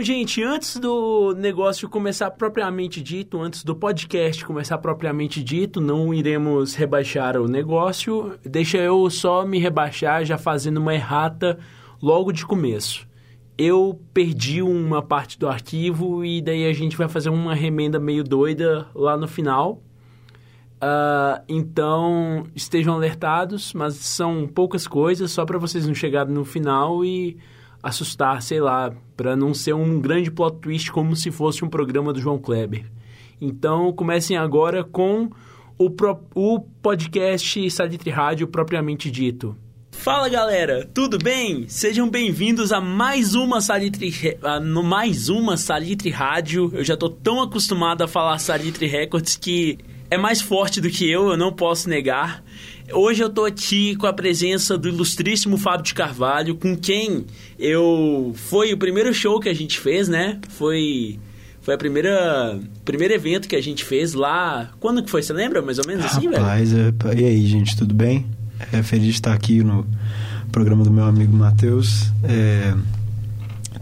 Então, gente, antes do negócio começar propriamente dito, antes do podcast começar propriamente dito, não iremos rebaixar o negócio. Deixa eu só me rebaixar já fazendo uma errata logo de começo. Eu perdi uma parte do arquivo e daí a gente vai fazer uma remenda meio doida lá no final. Uh, então, estejam alertados, mas são poucas coisas, só para vocês não chegarem no final e assustar, sei lá, para não ser um grande plot twist como se fosse um programa do João Kleber. Então, comecem agora com o, pro, o podcast Salitre Rádio propriamente dito. Fala galera, tudo bem? Sejam bem-vindos a mais uma Salitre, a, no mais uma Salitre Rádio. Eu já tô tão acostumado a falar Salitre Records que é mais forte do que eu, eu não posso negar. Hoje eu tô aqui com a presença do ilustríssimo Fábio de Carvalho, com quem eu foi o primeiro show que a gente fez, né? Foi foi a primeira primeiro evento que a gente fez lá. Quando que foi? Você lembra mais ou menos assim, Rapaz, velho? Rapaz, é, e aí, gente, tudo bem? É feliz de estar aqui no programa do meu amigo Matheus. É,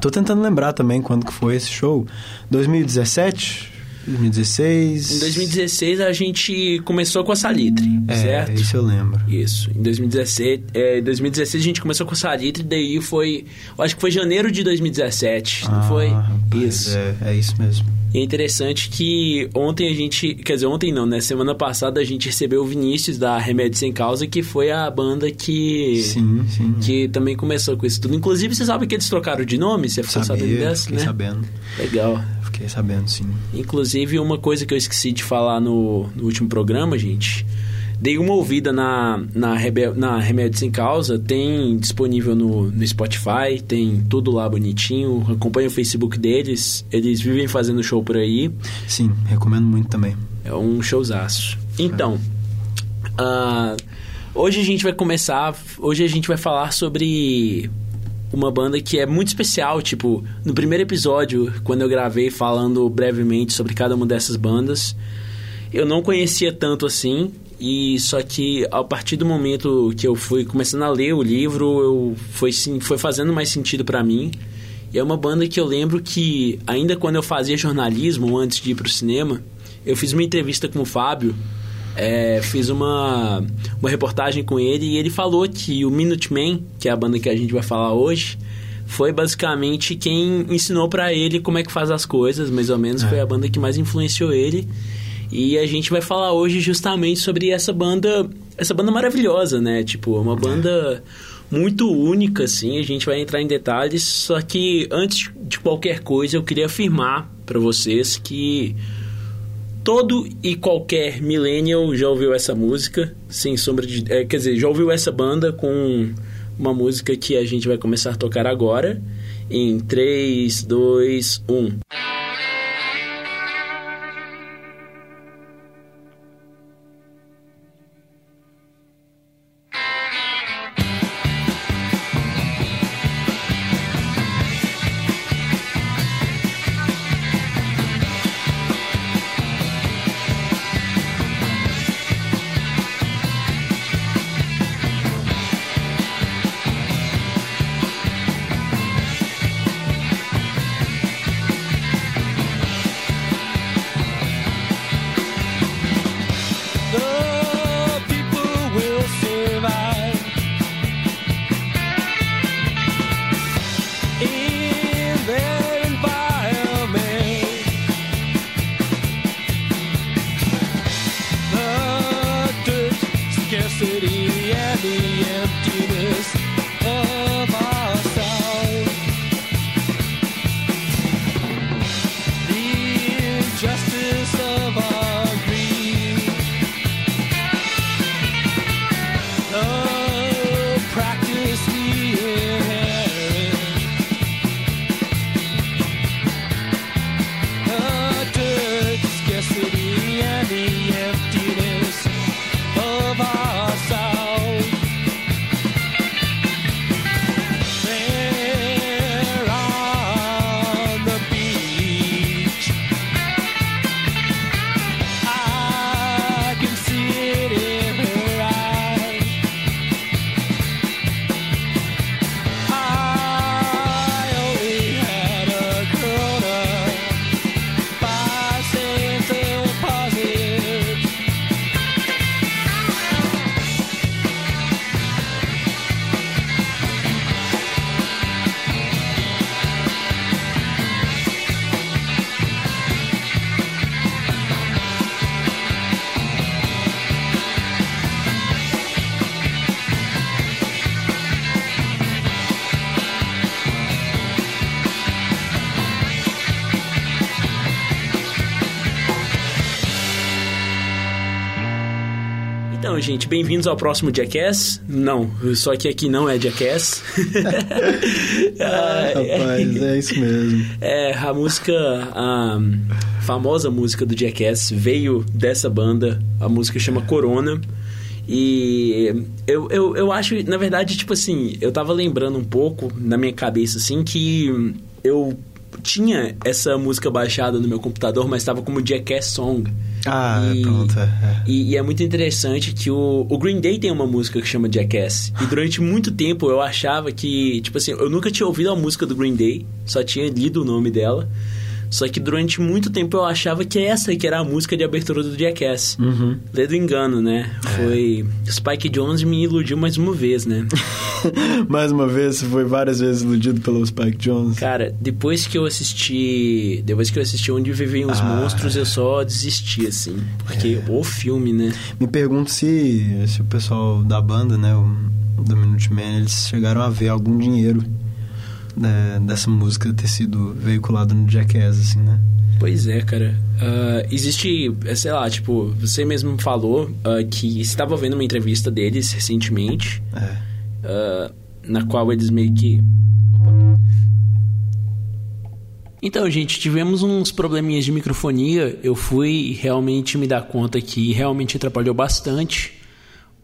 tô tentando lembrar também quando que foi esse show. 2017? 2016. Em 2016 a gente começou com a Salitre, é, certo? Isso eu lembro. Isso. Em 2016, é, 2016 a gente começou com a Salitre, daí foi. Acho que foi janeiro de 2017, ah, não foi? Rapaz, isso. É, é isso mesmo. E é interessante que ontem a gente. Quer dizer, ontem não, né? Semana passada a gente recebeu o Vinícius da Remédio Sem Causa, que foi a banda que. Sim, sim. Que também começou com isso tudo. Inclusive, você sabe que eles trocaram de nome? Você ficou Sabia, sabendo dessa, né? sabendo. Legal. Fiquei sabendo, sim. Inclusive, uma coisa que eu esqueci de falar no, no último programa, gente. Dei uma ouvida na, na, Rebel, na Remédio Sem Causa, tem disponível no, no Spotify, tem tudo lá bonitinho. Acompanha o Facebook deles, eles vivem fazendo show por aí. Sim, recomendo muito também. É um showzaço. Então, uh, hoje a gente vai começar. Hoje a gente vai falar sobre uma banda que é muito especial. Tipo, no primeiro episódio, quando eu gravei falando brevemente sobre cada uma dessas bandas, eu não conhecia tanto assim. E só que a partir do momento que eu fui começando a ler o livro, eu foi sim, foi fazendo mais sentido para mim. E é uma banda que eu lembro que ainda quando eu fazia jornalismo antes de ir pro cinema, eu fiz uma entrevista com o Fábio é, fiz uma, uma reportagem com ele e ele falou que o Minutemen, que é a banda que a gente vai falar hoje, foi basicamente quem ensinou para ele como é que faz as coisas, mais ou menos, é. foi a banda que mais influenciou ele. E a gente vai falar hoje justamente sobre essa banda, essa banda maravilhosa, né? Tipo, uma banda muito única, assim. A gente vai entrar em detalhes, só que antes de qualquer coisa, eu queria afirmar para vocês que todo e qualquer millennial já ouviu essa música, sem sombra de. É, quer dizer, já ouviu essa banda com uma música que a gente vai começar a tocar agora. Em 3, 2, 1. Então, gente, bem-vindos ao próximo Jackass. Não, só que aqui não é Jackass. ah, rapaz, é isso mesmo. É, a música, a famosa música do Jackass veio dessa banda. A música chama Corona. E eu, eu, eu acho, na verdade, tipo assim, eu tava lembrando um pouco na minha cabeça, assim, que eu tinha essa música baixada no meu computador, mas estava como Jackass Song. Ah, e, pronto. É. E, e, é muito interessante que o, o Green Day tem uma música que chama Jackass. E durante muito tempo eu achava que, tipo assim, eu nunca tinha ouvido a música do Green Day, só tinha lido o nome dela. Só que durante muito tempo eu achava que essa que era a música de abertura do Jackass. Uhum. Ledo engano, né? É. Foi... Spike Jones me iludiu mais uma vez, né? mais uma vez? Você foi várias vezes iludido pelo Spike Jones? Cara, depois que eu assisti... Depois que eu assisti Onde Vivem os ah, Monstros, é. eu só desisti, assim. Porque é. o filme, né? Me pergunto se, se o pessoal da banda, né? O, do Minute Man, eles chegaram a ver algum dinheiro dessa música ter sido veiculada no Jackass, assim, né? Pois é, cara. Uh, existe, é, sei lá, tipo, você mesmo falou uh, que estava vendo uma entrevista deles recentemente, é. uh, na qual eles meio que. Então, gente, tivemos uns probleminhas de microfonia. Eu fui realmente me dar conta que realmente atrapalhou bastante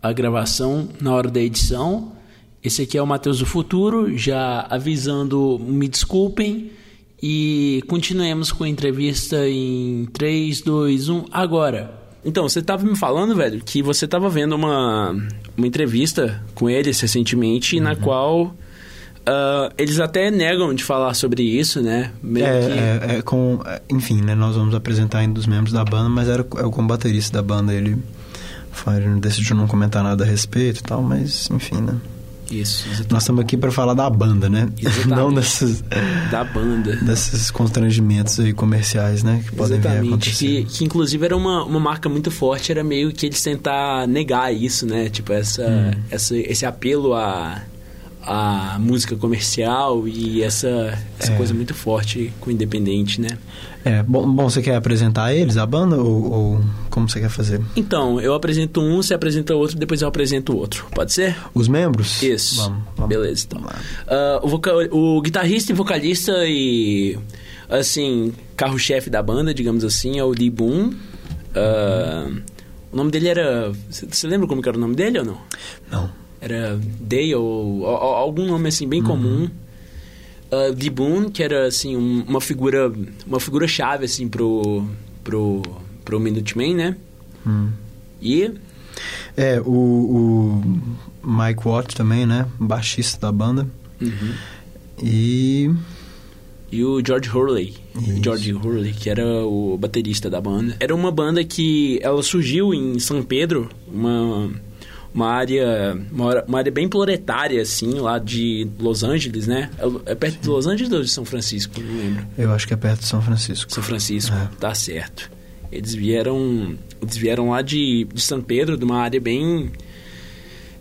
a gravação na hora da edição. Esse aqui é o Matheus do Futuro, já avisando, me desculpem. E continuemos com a entrevista em 3, 2, 1, agora. Então, você estava me falando, velho, que você estava vendo uma, uma entrevista com eles recentemente, uhum. na qual uh, eles até negam de falar sobre isso, né? Meio é, que... é, é, com... Enfim, né? Nós vamos apresentar ainda dos membros da banda, mas era é o baterista da banda, ele, ele decidiu não comentar nada a respeito e tal, mas enfim, né? Isso, exatamente. Nós estamos aqui para falar da banda, né? Exatamente. Não desses... Da banda. Desses constrangimentos aí comerciais, né? Que podem exatamente. vir a acontecer. Que, que inclusive era uma, uma marca muito forte, era meio que eles tentar negar isso, né? Tipo, essa, hum. essa, esse apelo a a música comercial e essa, essa é. coisa muito forte com o independente, né? É, bom, bom, você quer apresentar eles, a banda, ou, ou, como você quer fazer? Então, eu apresento um, você apresenta outro, depois eu apresento outro. Pode ser? Os membros? Isso. Vamos, vamos. Beleza, então. Uh, o, vocal, o guitarrista e vocalista e, assim, carro-chefe da banda, digamos assim, é o Lee Boon. Uh, o nome dele era... Você lembra como era o nome dele ou não? Não era Dale, ou, ou, algum nome assim bem uhum. comum. Uh, The Boon, que era assim um, uma figura uma figura chave assim pro pro pro Minuteman, né? Hum. E é o, o Mike Watt também, né? Baixista da banda. Uhum. E e o George Hurley. Isso. George Hurley, que era o baterista da banda. Era uma banda que ela surgiu em São Pedro, uma uma área, uma, área bem proletária, assim, lá de Los Angeles, né? É, é perto Sim. de Los Angeles ou de São Francisco? Não lembro. Eu acho que é perto de São Francisco. São Francisco, é. tá certo. Eles vieram, eles vieram lá de, de São Pedro, de uma área bem,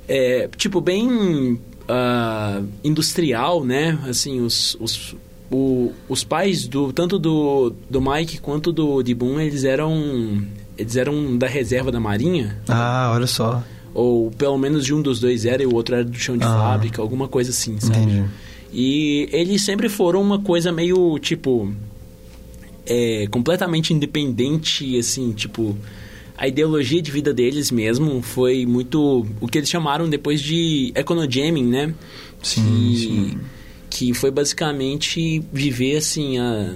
é, tipo, bem uh, industrial, né? Assim, os, os, o, os pais do tanto do, do Mike quanto do Dibum, eles eram eles eram da reserva da Marinha. Ah, olha só. Ou pelo menos de um dos dois era e o outro era do chão de ah, fábrica, alguma coisa assim, sabe? Entendi. E eles sempre foram uma coisa meio, tipo... É, completamente independente, assim, tipo... A ideologia de vida deles mesmo foi muito... O que eles chamaram depois de econojamming, né? Sim, que, sim. Que foi basicamente viver, assim, a,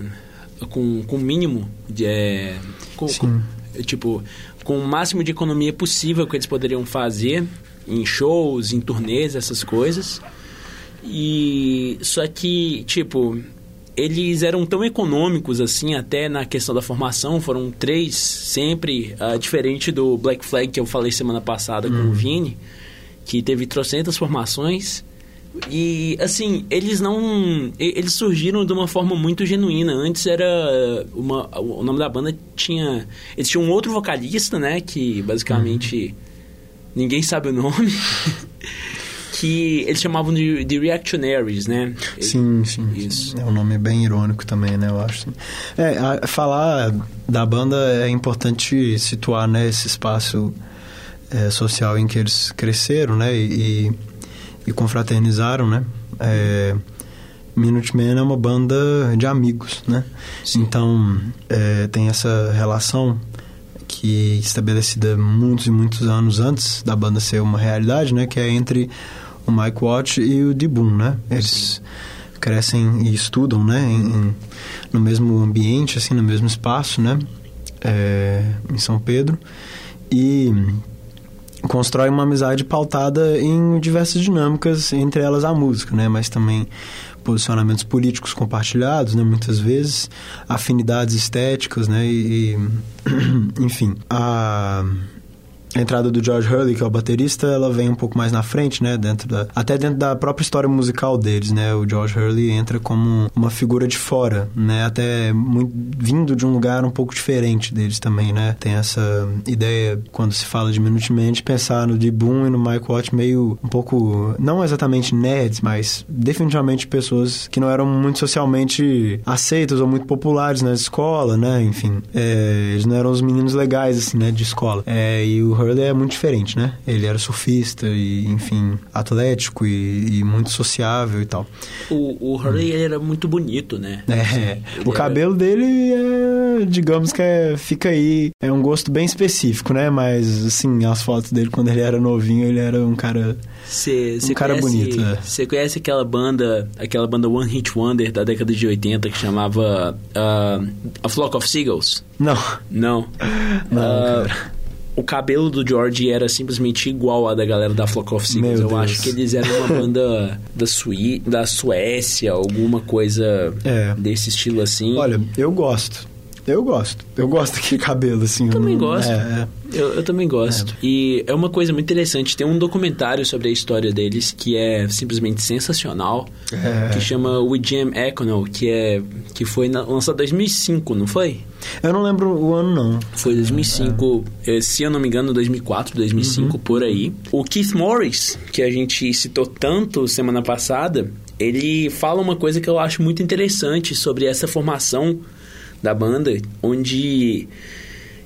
com o mínimo de... É, com. Com, tipo com o máximo de economia possível que eles poderiam fazer em shows, em turnês, essas coisas. E só que, tipo, eles eram tão econômicos assim, até na questão da formação, foram três sempre, uh, diferente do Black Flag que eu falei semana passada com o uhum. Vini, que teve trocentas formações. E, assim, eles não... Eles surgiram de uma forma muito genuína. Antes era... Uma, o nome da banda tinha... Eles tinham um outro vocalista, né? Que, basicamente... Uhum. Ninguém sabe o nome. que eles chamavam de, de Reactionaries, né? Sim, sim. Isso. É um nome bem irônico também, né? Eu acho. É, a, falar da banda é importante situar, né? Esse espaço é, social em que eles cresceram, né? E, e confraternizaram, né? É, Minutemen é uma banda de amigos, né? Sim. Então, é, tem essa relação que é estabelecida muitos e muitos anos antes da banda ser uma realidade, né? Que é entre o Mike Watt e o D-Boon, né? Eles crescem e estudam, né? Em, em, no mesmo ambiente, assim, no mesmo espaço, né? É, em São Pedro. E constrói uma amizade pautada em diversas dinâmicas, entre elas a música, né? Mas também posicionamentos políticos compartilhados, né? Muitas vezes afinidades estéticas, né? E, e enfim, a a entrada do George Hurley, que é o baterista, ela vem um pouco mais na frente, né? Dentro da, até dentro da própria história musical deles, né? O George Hurley entra como uma figura de fora, né? Até muito, vindo de um lugar um pouco diferente deles também, né? Tem essa ideia, quando se fala de Minutemen, de pensar no D. Boon e no Mike Watt meio um pouco, não exatamente nerds, mas definitivamente pessoas que não eram muito socialmente aceitas ou muito populares na escola, né? Enfim, é, eles não eram os meninos legais, assim, né? De escola. É, e o Hurley é muito diferente, né? Ele era surfista e, enfim, atlético e, e muito sociável e tal. O, o Hurley hum. era muito bonito, né? É, assim, o cabelo era... dele é, digamos que é, fica aí, é um gosto bem específico, né? Mas, assim, as fotos dele quando ele era novinho, ele era um cara... Cê, um cara conhece, bonito, né? Você conhece aquela banda, aquela banda One Hit Wonder da década de 80 que chamava uh, A Flock of Seagulls? Não. Não? Não, uh, o cabelo do George era simplesmente igual a da galera da Flock of Seagulls. Eu Deus. acho que eles eram uma banda da, Sui da Suécia, alguma coisa é. desse estilo assim. Olha, eu gosto. Eu gosto. Eu gosto daquele cabelo, assim. Eu também não... gosto. É, é. Eu, eu, também gosto. É. E é uma coisa muito interessante. Tem um documentário sobre a história deles que é simplesmente sensacional. É. Que chama We Jam Econo, que, é, que foi na, lançado em 2005, não foi? Eu não lembro o ano, não. Foi 2005, é. se eu não me engano, 2004, 2005, uhum. por aí. O Keith Morris, que a gente citou tanto semana passada, ele fala uma coisa que eu acho muito interessante sobre essa formação da banda, onde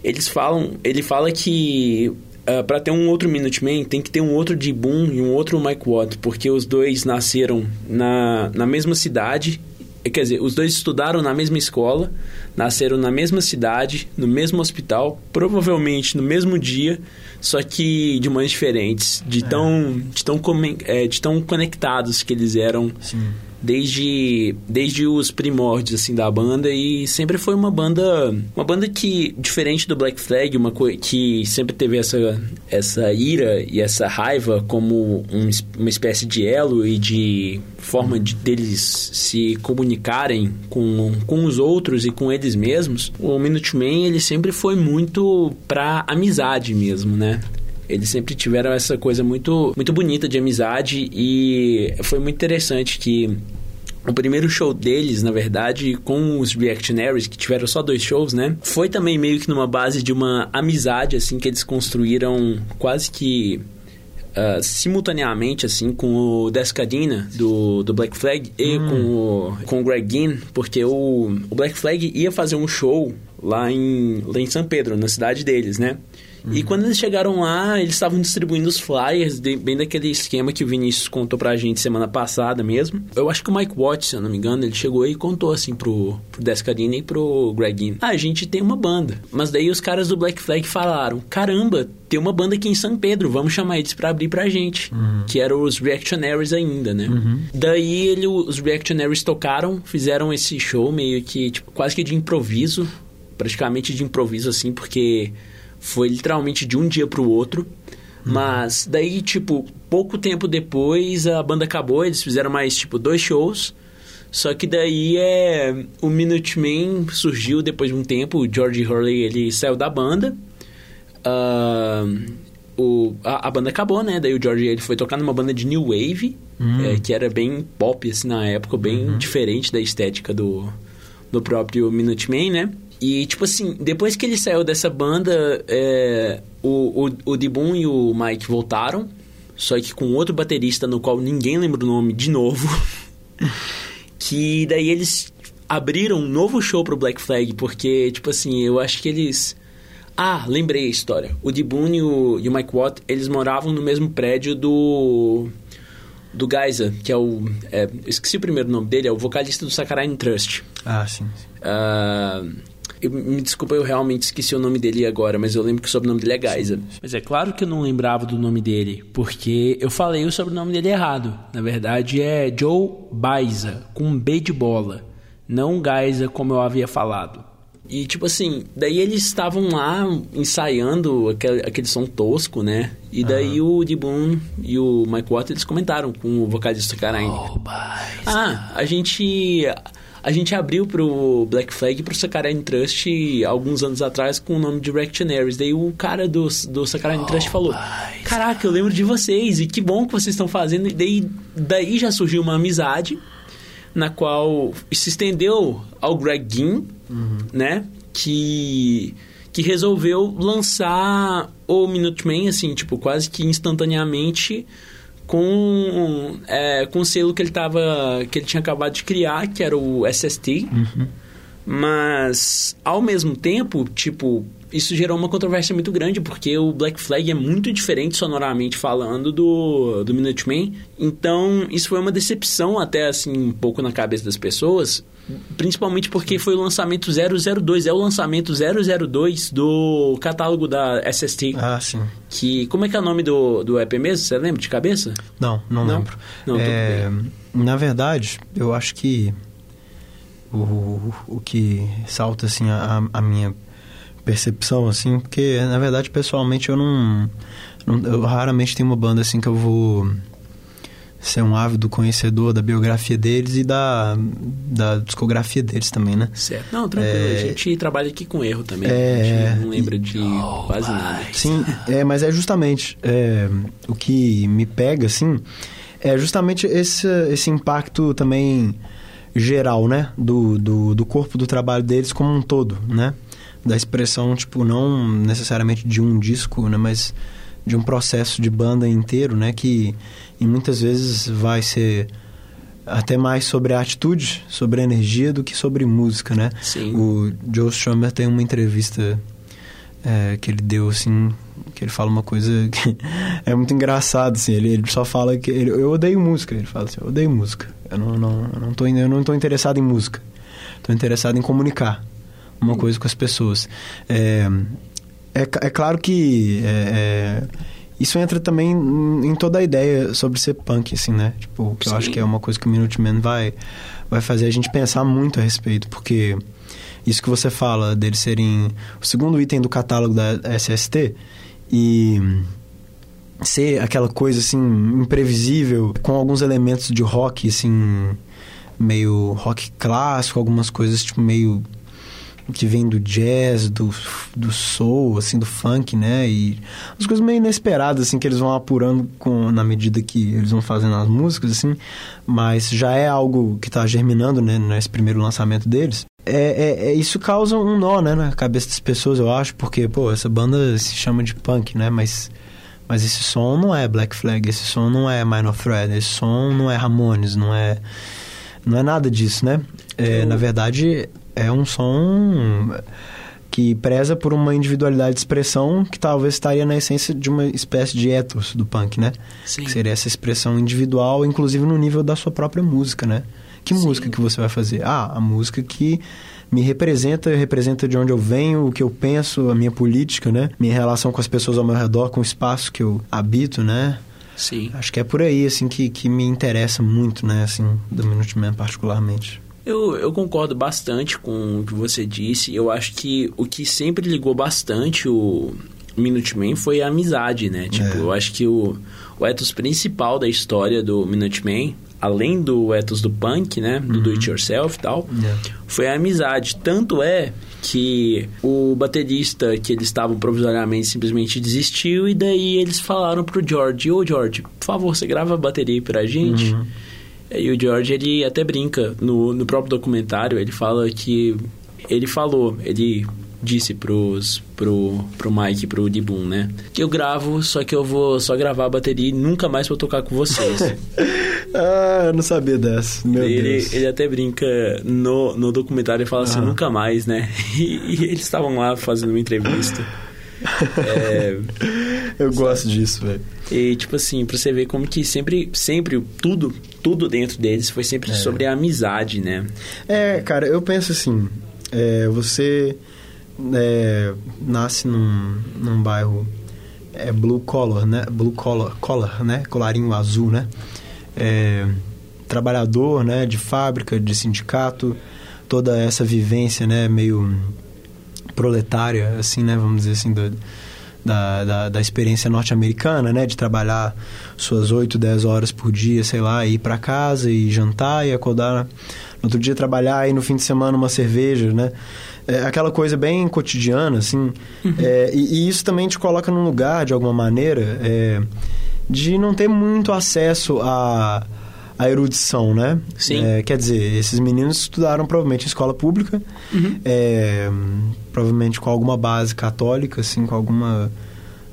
eles falam, ele fala que uh, ah, para ter um outro Minuteman tem que ter um outro de Boom e um outro Mike Watt, porque os dois nasceram na, na mesma cidade, quer dizer, os dois estudaram na mesma escola, nasceram na mesma cidade, no mesmo hospital, provavelmente no mesmo dia, só que de mães diferentes, de, é. tão, de, tão, é, de tão conectados que eles eram. Sim desde, desde os primórdios assim da banda. E sempre foi uma banda uma banda que diferente do Black Flag uma que sempre teve essa essa ira e essa raiva como um, uma espécie de elo e de forma de deles se comunicarem com, com os outros e com eles mesmos. O Minutemen ele sempre foi muito pra amizade mesmo né? Eles sempre tiveram essa coisa muito, muito bonita de amizade e foi muito interessante que o primeiro show deles, na verdade, com os Reactionaries, que tiveram só dois shows, né? Foi também meio que numa base de uma amizade, assim, que eles construíram quase que uh, simultaneamente, assim, com o Descadina, do, do Black Flag, e hum. com, o, com o Greg Ginn, porque o, o Black Flag ia fazer um show lá em, lá em São Pedro, na cidade deles, né? Uhum. E quando eles chegaram lá, eles estavam distribuindo os flyers, de, bem daquele esquema que o Vinícius contou pra gente semana passada mesmo. Eu acho que o Mike Watts, se eu não me engano, ele chegou e contou assim pro, pro Descarina e pro Greg Ah, a gente tem uma banda. Mas daí os caras do Black Flag falaram: caramba, tem uma banda aqui em São Pedro, vamos chamar eles pra abrir pra gente. Uhum. Que eram os Reactionaries ainda, né? Uhum. Daí ele, os Reactionaries tocaram, fizeram esse show meio que, tipo, quase que de improviso. Praticamente de improviso, assim, porque foi literalmente de um dia para o outro. Mas daí, tipo, pouco tempo depois a banda acabou, eles fizeram mais, tipo, dois shows. Só que daí é o Minutemen surgiu depois de um tempo, o George Hurley ele saiu da banda. Uh, o, a, a, banda acabou, né? Daí o George ele foi tocar numa banda de New Wave, uhum. é, que era bem pop assim na época, bem uhum. diferente da estética do, do próprio Minutemen, né? E, tipo assim, depois que ele saiu dessa banda, é, o, o, o Dibun e o Mike voltaram, só que com outro baterista, no qual ninguém lembra o nome de novo. que daí eles abriram um novo show pro Black Flag, porque, tipo assim, eu acho que eles Ah, lembrei a história. O D. Boone e o, e o Mike Watt, eles moravam no mesmo prédio do do Geisa, que é o. É, esqueci o primeiro nome dele, é o vocalista do Saccharine Trust. Ah, sim. sim. Uh, eu, me desculpa, eu realmente esqueci o nome dele agora, mas eu lembro que o sobrenome dele é Geisa. Mas é claro que eu não lembrava do nome dele, porque eu falei o sobrenome dele errado. Na verdade é Joe Baiza, com um B de bola, não Geisa como eu havia falado. E tipo assim, daí eles estavam lá ensaiando aquele, aquele som tosco, né? E daí uhum. o D-Boon e o Mike Watt eles comentaram com o vocalista Karain. Oh, ah, a gente a gente abriu pro Black Flag e pro Saccharine Trust alguns anos atrás com o nome de Reactionaries. Daí o cara do, do Saccharine oh, Trust falou: Caraca, eu lembro de vocês e que bom que vocês estão fazendo. E daí, daí já surgiu uma amizade na qual se estendeu ao Greg Ginn, uhum. né? Que, que resolveu lançar o Minuteman, assim, tipo, quase que instantaneamente com, é, com o selo que ele tava. que ele tinha acabado de criar, que era o SST. Uhum. Mas, ao mesmo tempo, tipo, isso gerou uma controvérsia muito grande, porque o Black Flag é muito diferente sonoramente falando do, do Minuteman. Então, isso foi uma decepção até, assim, um pouco na cabeça das pessoas. Principalmente porque foi o lançamento 002, é o lançamento 002 do catálogo da SST. Ah, sim. Que, como é que é o nome do, do EP mesmo? Você lembra de cabeça? Não, não, não? lembro. Não, é, na verdade, eu acho que o, o que salta, assim, a, a minha percepção, assim, porque, na verdade, pessoalmente, eu não, não, Eu raramente tenho uma banda, assim, que eu vou ser um ávido conhecedor da biografia deles e da, da discografia deles também, né? Certo. Não, tranquilo. É... A gente trabalha aqui com erro também. É... A gente não lembra de oh, quase nada. Sim, é, mas é justamente é, o que me pega, assim, é justamente esse, esse impacto também geral, né? Do, do, do corpo do trabalho deles como um todo, né? Da expressão, tipo, não necessariamente de um disco, né, mas de um processo de banda inteiro, né, que e muitas vezes vai ser até mais sobre a atitude, sobre a energia do que sobre música, né? Sim. O Joe Strummer tem uma entrevista é, que ele deu, assim, que ele fala uma coisa que é muito engraçado, assim, ele, ele só fala que ele, eu odeio música, ele fala assim, eu odeio música, eu não, não, eu não, tô, eu não tô interessado em música, estou interessado em comunicar uma coisa com as pessoas. É, é, é claro que é, é, isso entra também em toda a ideia sobre ser punk, assim, né? Tipo, que eu acho que é uma coisa que o Minuteman vai, vai fazer a gente pensar muito a respeito, porque isso que você fala deles serem o segundo item do catálogo da SST e ser aquela coisa assim imprevisível com alguns elementos de rock assim meio rock clássico, algumas coisas tipo meio que vem do jazz, do, do soul, assim, do funk, né? E as coisas meio inesperadas, assim, que eles vão apurando com, na medida que eles vão fazendo as músicas, assim. Mas já é algo que está germinando, né? Nesse primeiro lançamento deles. É, é, é, isso causa um nó, né? Na cabeça das pessoas, eu acho. Porque, pô, essa banda se chama de punk, né? Mas... Mas esse som não é Black Flag, esse som não é Minor Threat, esse som não é Ramones, não é não é nada disso, né? É, na verdade, é um som que preza por uma individualidade de expressão que talvez estaria na essência de uma espécie de ethos do punk, né? Sim. Que seria essa expressão individual, inclusive no nível da sua própria música, né? Que Sim. música que você vai fazer? Ah, a música que me representa, representa de onde eu venho, o que eu penso, a minha política, né? Minha relação com as pessoas ao meu redor, com o espaço que eu habito, né? Sim. Acho que é por aí, assim, que, que me interessa muito, né? Assim, do Minuteman particularmente. Eu, eu concordo bastante com o que você disse. Eu acho que o que sempre ligou bastante o Minuteman foi a amizade, né? Tipo, é. eu acho que o, o ethos principal da história do Minuteman, além do ethos do punk, né? Do uhum. do it yourself e tal, é. foi a amizade. Tanto é que o baterista que eles estavam provisoriamente simplesmente desistiu e daí eles falaram pro George, ô oh, George, por favor, você grava a bateria aí pra gente. Uhum. E o George, ele até brinca no, no próprio documentário, ele fala que... Ele falou, ele disse pros, pro, pro Mike pro Dibum, né? Que eu gravo, só que eu vou só gravar a bateria e nunca mais vou tocar com vocês. ah, eu não sabia dessa. Meu ele, Deus. ele até brinca no, no documentário e fala assim, Ah. nunca mais, né? E, e eles estavam lá fazendo uma entrevista. É, Eu gosto disso, velho. e tipo assim, pra você ver como que sempre, sempre, tudo, tudo dentro deles foi sempre sobre a amizade, né? É, cara, eu penso assim, é, você é, nasce num, num bairro é, blue collar, né? Blue collar, collar, né? Colarinho azul, né? É, trabalhador, né? De fábrica, de sindicato, toda essa vivência, né? Meio proletária, assim, né? Vamos dizer assim, do, da, da, da experiência norte-americana, né? De trabalhar suas 8, 10 horas por dia, sei lá, ir para casa e jantar e acordar no outro dia trabalhar e no fim de semana uma cerveja, né? É aquela coisa bem cotidiana, assim. É, e, e isso também te coloca num lugar, de alguma maneira, é, de não ter muito acesso a, a erudição, né? Sim. É, quer dizer, esses meninos estudaram provavelmente em escola pública, é, provavelmente com alguma base católica, assim, com alguma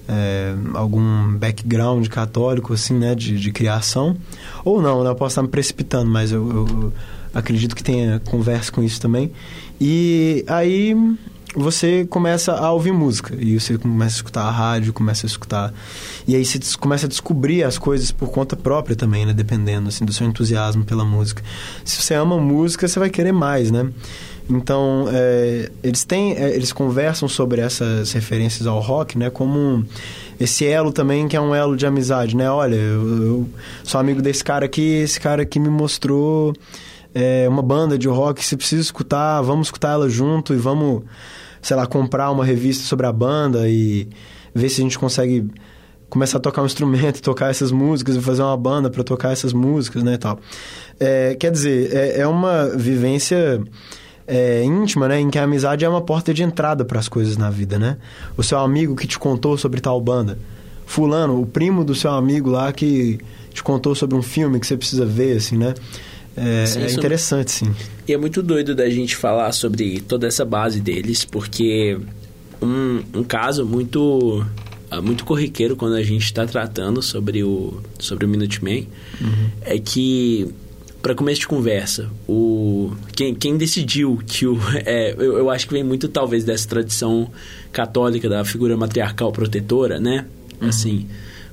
é, algum background católico, assim, né, de, de criação. Ou não, né? Eu posso estar me precipitando, mas eu, eu acredito que tenha conversa com isso também. E aí você começa a ouvir música e você começa a escutar a rádio, começa a escutar e aí você começa a descobrir as coisas por conta própria também, né, dependendo assim do seu entusiasmo pela música. Se você ama música, você vai querer mais, né? Então é, eles têm, é, eles conversam sobre essas referências ao rock, né, como um- esse elo também que é um elo de amizade, né? Olha, eu, eu sou amigo desse cara aqui, esse cara aqui me mostrou é, uma banda de rock, você precisa escutar, vamos escutar ela junto e vamos, sei lá, comprar uma revista sobre a banda e ver se a gente consegue começar a tocar um instrumento, tocar essas músicas fazer uma banda para tocar essas músicas, né, e tal. É, quer dizer, é, é uma vivência é, íntima, né, em que a amizade é uma porta de entrada para as coisas na vida, né? O seu amigo que te contou sobre tal banda, fulano, o primo do seu amigo lá que te contou sobre um filme que você precisa ver, assim, né? É, Sim, é interessante, sim. E é muito doido da gente falar sobre toda essa base deles, porque um, um caso muito ah, muito corriqueiro quando a gente está tratando sobre o sobre o Minuteman é que para começo de conversa o quem, quem decidiu que o é, eu, eu acho que vem muito talvez dessa tradição católica da figura matriarcal protetora né? Assim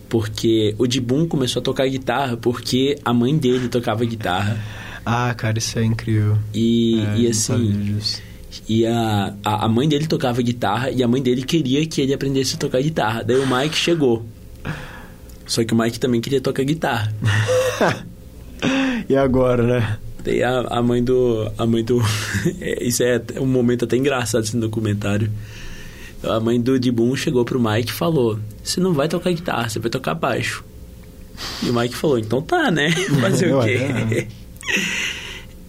porque o Dibum começou a tocar guitarra porque a mãe dele tocava guitarra Ah, cara, isso é incrível. e, É, e assim, e a, a, a mãe dele tocava guitarra e a mãe dele queria que ele aprendesse a tocar guitarra. Daí o Mike chegou. Só que o Mike também queria tocar guitarra. E agora, né? Daí a, a mãe do. A mãe do. é, Isso é um momento até engraçado esse documentário. A mãe do Dibum chegou pro Mike e falou: Você não vai tocar guitarra, você vai tocar baixo. E o Mike falou: Então tá, né? Fazer o quê?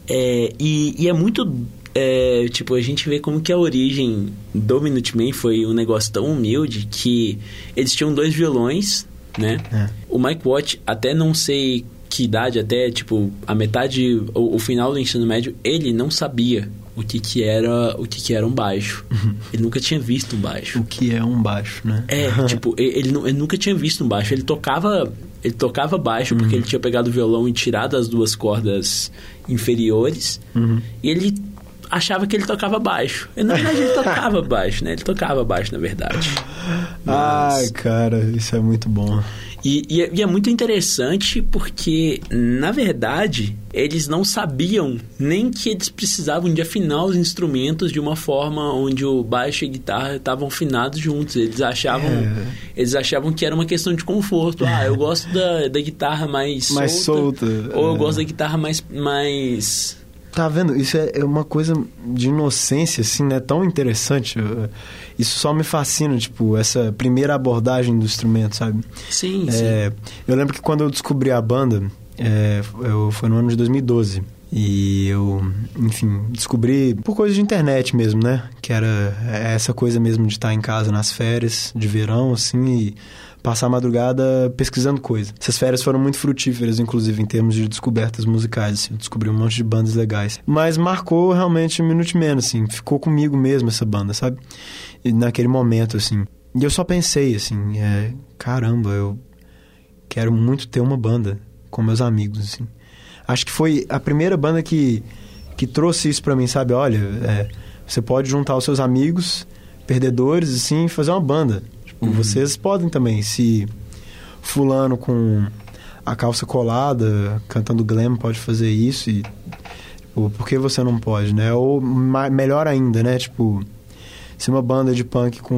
É, e, e é muito. é, tipo, a gente vê como que a origem do Minutemen foi um negócio tão humilde que eles tinham dois violões, né? É. O Mike Watt, até não sei que idade, até tipo a metade, o, o final do ensino médio, ele não sabia o que que era, o que que era um baixo. Ele nunca tinha visto um baixo. O que é um baixo, né? É, tipo, ele, nu- ele nunca tinha visto um baixo. Ele tocava, ele tocava baixo porque ele tinha pegado o violão e tirado as duas cordas inferiores. Uhum. E ele achava que ele tocava baixo. E, na verdade, ele tocava baixo, né? Ele tocava baixo, na verdade. Ai, cara, isso é muito bom. E, e é- e é muito interessante porque, na verdade, eles não sabiam nem que eles precisavam de afinar os instrumentos de uma forma onde o baixo e a guitarra estavam afinados juntos. Eles achavam, É. eles achavam que era uma questão de conforto. Ah, eu gosto da, da guitarra mais, Mais solta, solta, Ou eu é. gosto da guitarra mais, mais Tá vendo? Isso é é uma coisa de inocência, assim, né? Tão interessante. Isso só me fascina, tipo, essa primeira abordagem do instrumento, sabe? Sim, sim. É, eu lembro que quando eu descobri a banda, é, eu, foi no ano de 2012. E eu, enfim, descobri por coisa de internet mesmo, né? Que era essa coisa mesmo de estar em casa nas férias de verão, assim, e passar a madrugada pesquisando coisa. Essas férias foram muito frutíferas, inclusive, em termos de descobertas musicais. Assim. Eu descobri um monte de bandas legais. Mas marcou realmente um minuto menos, assim. Ficou comigo mesmo essa banda, sabe? E naquele momento, assim. E eu só pensei, assim, é, caramba, eu quero muito ter uma banda com meus amigos, assim. Acho que foi a primeira banda que, que trouxe isso para mim, sabe? Olha, é, você pode juntar os seus amigos, perdedores, assim, e fazer uma banda. Uhum. vocês podem também, se fulano com a calça colada, cantando glam, pode fazer isso e... Tipo, por que você não pode, né? Ou melhor ainda, né? Tipo ser uma banda de punk com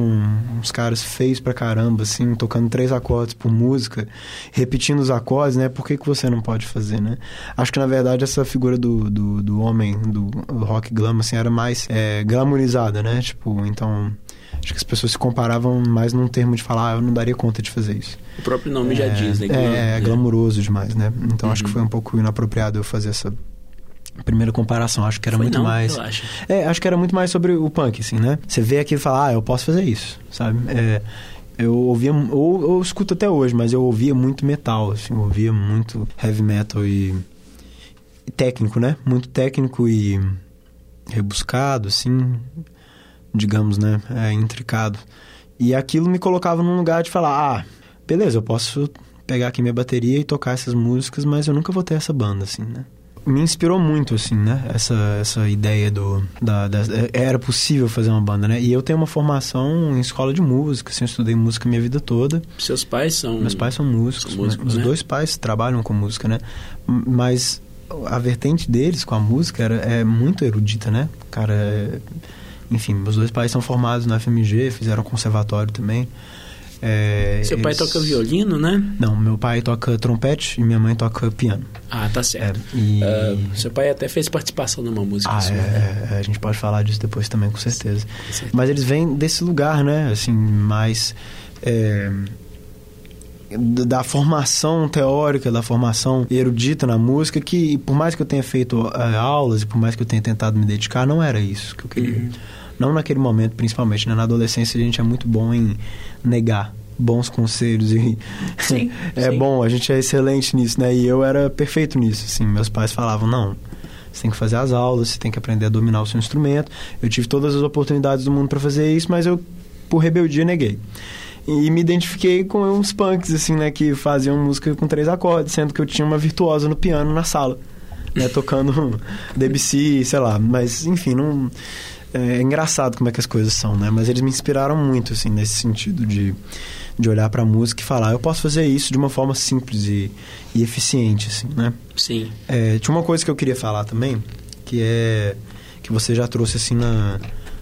uns caras feios pra caramba, assim, tocando três acordes por música, repetindo os acordes, né? Por que, que você não pode fazer, né? Acho que, na verdade, essa figura do, do, do homem, do rock glam, assim, era mais é, glamorizada, né? Tipo, então... Acho que as pessoas se comparavam mais num termo de falar, ah, eu não daria conta de fazer isso. O próprio nome é, já diz, né? É, é, glamuroso demais, né? Então uhum. acho que uhum. foi um pouco inapropriado eu fazer essa primeira comparação. Acho que era Foi muito não, mais. Acho. É, acho que era muito mais sobre o punk, assim, né? Você vê aquilo e fala, ah, eu posso fazer isso, sabe? É, eu ouvia, ou eu escuto até hoje, mas eu ouvia muito metal, assim, eu ouvia muito heavy metal e, e técnico, né? Muito técnico e rebuscado, assim, digamos, né? É, intricado. E aquilo me colocava num lugar de falar, ah, beleza, eu posso pegar aqui minha bateria e tocar essas músicas, mas eu nunca vou ter essa banda, assim, né? me inspirou muito, assim, né? Essa, essa ideia do... Da, da, era possível fazer uma banda, né? E eu tenho uma formação em escola de música, assim, eu estudei música minha vida toda. Seus pais são... Meus pais são músicos. São músicos Os né? dois pais trabalham com música, né? Mas a vertente deles com a música era, é muito erudita, né? Cara, é... enfim, meus dois pais são formados na FMG, fizeram conservatório também. É, Seu pai toca violino, né? Não, meu pai toca trompete e minha mãe toca piano. Ah, tá certo. É, e... uh, seu pai até fez participação numa música ah, sua, é, né? é, a gente pode falar disso depois também, com certeza. Mas eles vêm desse lugar, né? Assim, mais... Da formação teórica, da formação erudita na música, que por mais que eu tenha feito uh, aulas e por mais que eu tenha tentado me dedicar, não era isso que eu queria. Uhum. Não naquele momento, principalmente. Né? Na adolescência a gente é muito bom em negar bons conselhos e sim, é sim. bom, a gente é excelente nisso, né? E eu era perfeito nisso, assim. Meus pais falavam, não, você tem que fazer as aulas, você tem que aprender a dominar o seu instrumento. Eu tive todas as oportunidades do mundo para fazer isso, mas eu, por rebeldia, neguei. E me identifiquei com uns punks, assim, né? Que faziam música com três acordes, sendo que eu tinha uma virtuosa no piano na sala, né? Tocando Debussy, sei lá. Mas, enfim, não é engraçado como é que as coisas são, né? Mas eles me inspiraram muito, assim, nesse sentido de, de olhar para a música e falar, eu posso fazer isso de uma forma simples e, e eficiente, assim, né? Sim. É, tinha uma coisa que eu queria falar também, que é que você já trouxe, assim, na,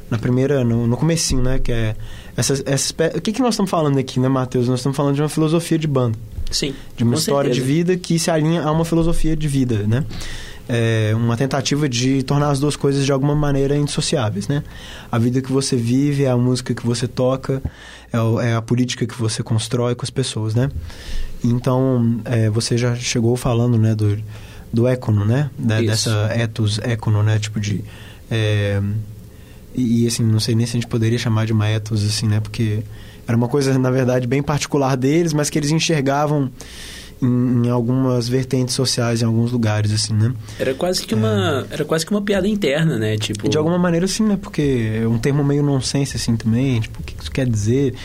na primeira, no, no comecinho, né? Que é essa, essa, o que, que nós estamos falando aqui, né, Matheus? Nós estamos falando de uma filosofia de banda. Sim. De uma história certeza. de vida que se alinha a uma filosofia de vida, né? é, uma tentativa de tornar as duas coisas de alguma maneira indissociáveis, né? A vida que você vive, é a música que você toca, é, é a política que você constrói com as pessoas, né? Então, é, você já chegou falando, né, do, do écono, né? Da, dessa ethos écono, né? Tipo de... É, e, e, assim, não sei nem se a gente poderia chamar de uma ethos, assim, né? Porque era uma coisa, na verdade, bem particular deles, mas que eles enxergavam em, em, algumas vertentes sociais em alguns lugares assim né? Era quase que uma é... era quase que uma piada interna né? Tipo de alguma maneira sim né? Porque é um termo meio nonsense assim também tipo o que isso quer dizer?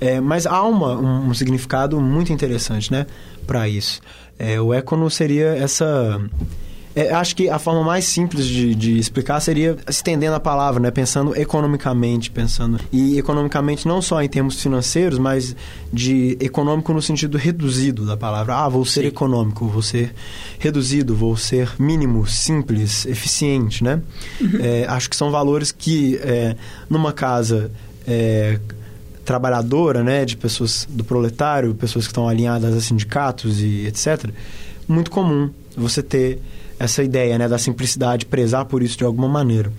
É, mas há uma, um, um significado muito interessante né para isso. É, o écono seria essa é, acho que a forma mais simples de, de, explicar seria estendendo a palavra, né? Pensando economicamente, pensando... E economicamente não só em termos financeiros, mas de econômico no sentido reduzido da palavra. Ah, vou ser Sim. econômico, vou ser reduzido, vou ser mínimo, simples, eficiente, né? Uhum. É, acho que são valores que é, numa casa... É, trabalhadora, né, de pessoas do proletário, pessoas que estão alinhadas a sindicatos e etc, muito comum você ter essa ideia né, da simplicidade, prezar por isso de alguma maneira.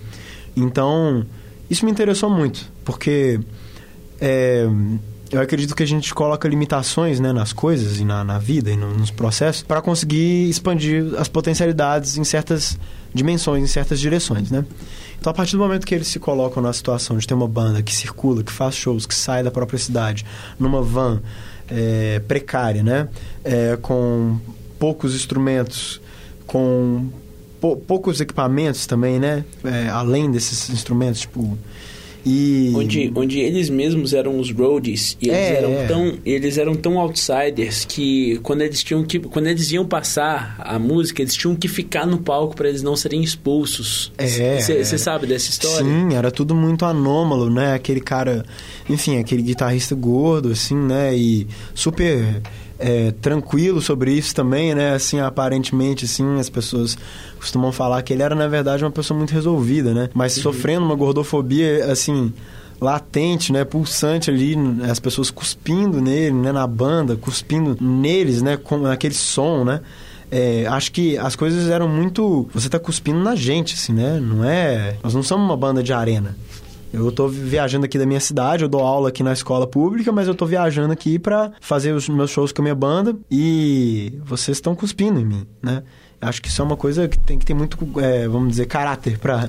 Então, isso me interessou muito, porque é, eu acredito que a gente coloca limitações né, nas coisas e na, na vida e no, nos processos para conseguir expandir as potencialidades em certas dimensões, em certas direções, né? Então, a partir do momento que eles se colocam na situação de ter uma banda que circula, que faz shows, que sai da própria cidade, numa van, é, precária, né? É, com poucos instrumentos, com pou, poucos equipamentos também, né? É, além desses instrumentos, tipo e... Onde, onde eles mesmos eram os roadies e eles, É, eram é. tão, eles eram tão outsiders que quando eles tinham que quando eles iam passar a música, eles tinham que ficar no palco para eles não serem expulsos. É, Você é. sabe dessa história? Sim, era tudo muito anômalo, né? Aquele cara, enfim, aquele guitarrista gordo, assim, né? E super é, tranquilo sobre isso também, né? Assim, aparentemente, assim, as pessoas costumam falar que ele era, na verdade, uma pessoa muito resolvida, né? Mas sofrendo uma gordofobia, assim, latente, né? Pulsante ali, as pessoas cuspindo nele, né? Na banda, cuspindo neles, né? Com aquele som, né? É, acho que as coisas eram muito. Você tá cuspindo na gente, assim, né? Não é. Nós não somos uma banda de arena. Eu tô viajando aqui da minha cidade, eu dou aula aqui na escola pública, mas eu tô viajando aqui pra fazer os meus shows com a minha banda e vocês estão cuspindo em mim, né? Acho que isso é uma coisa que tem que ter muito, é, vamos dizer, caráter pra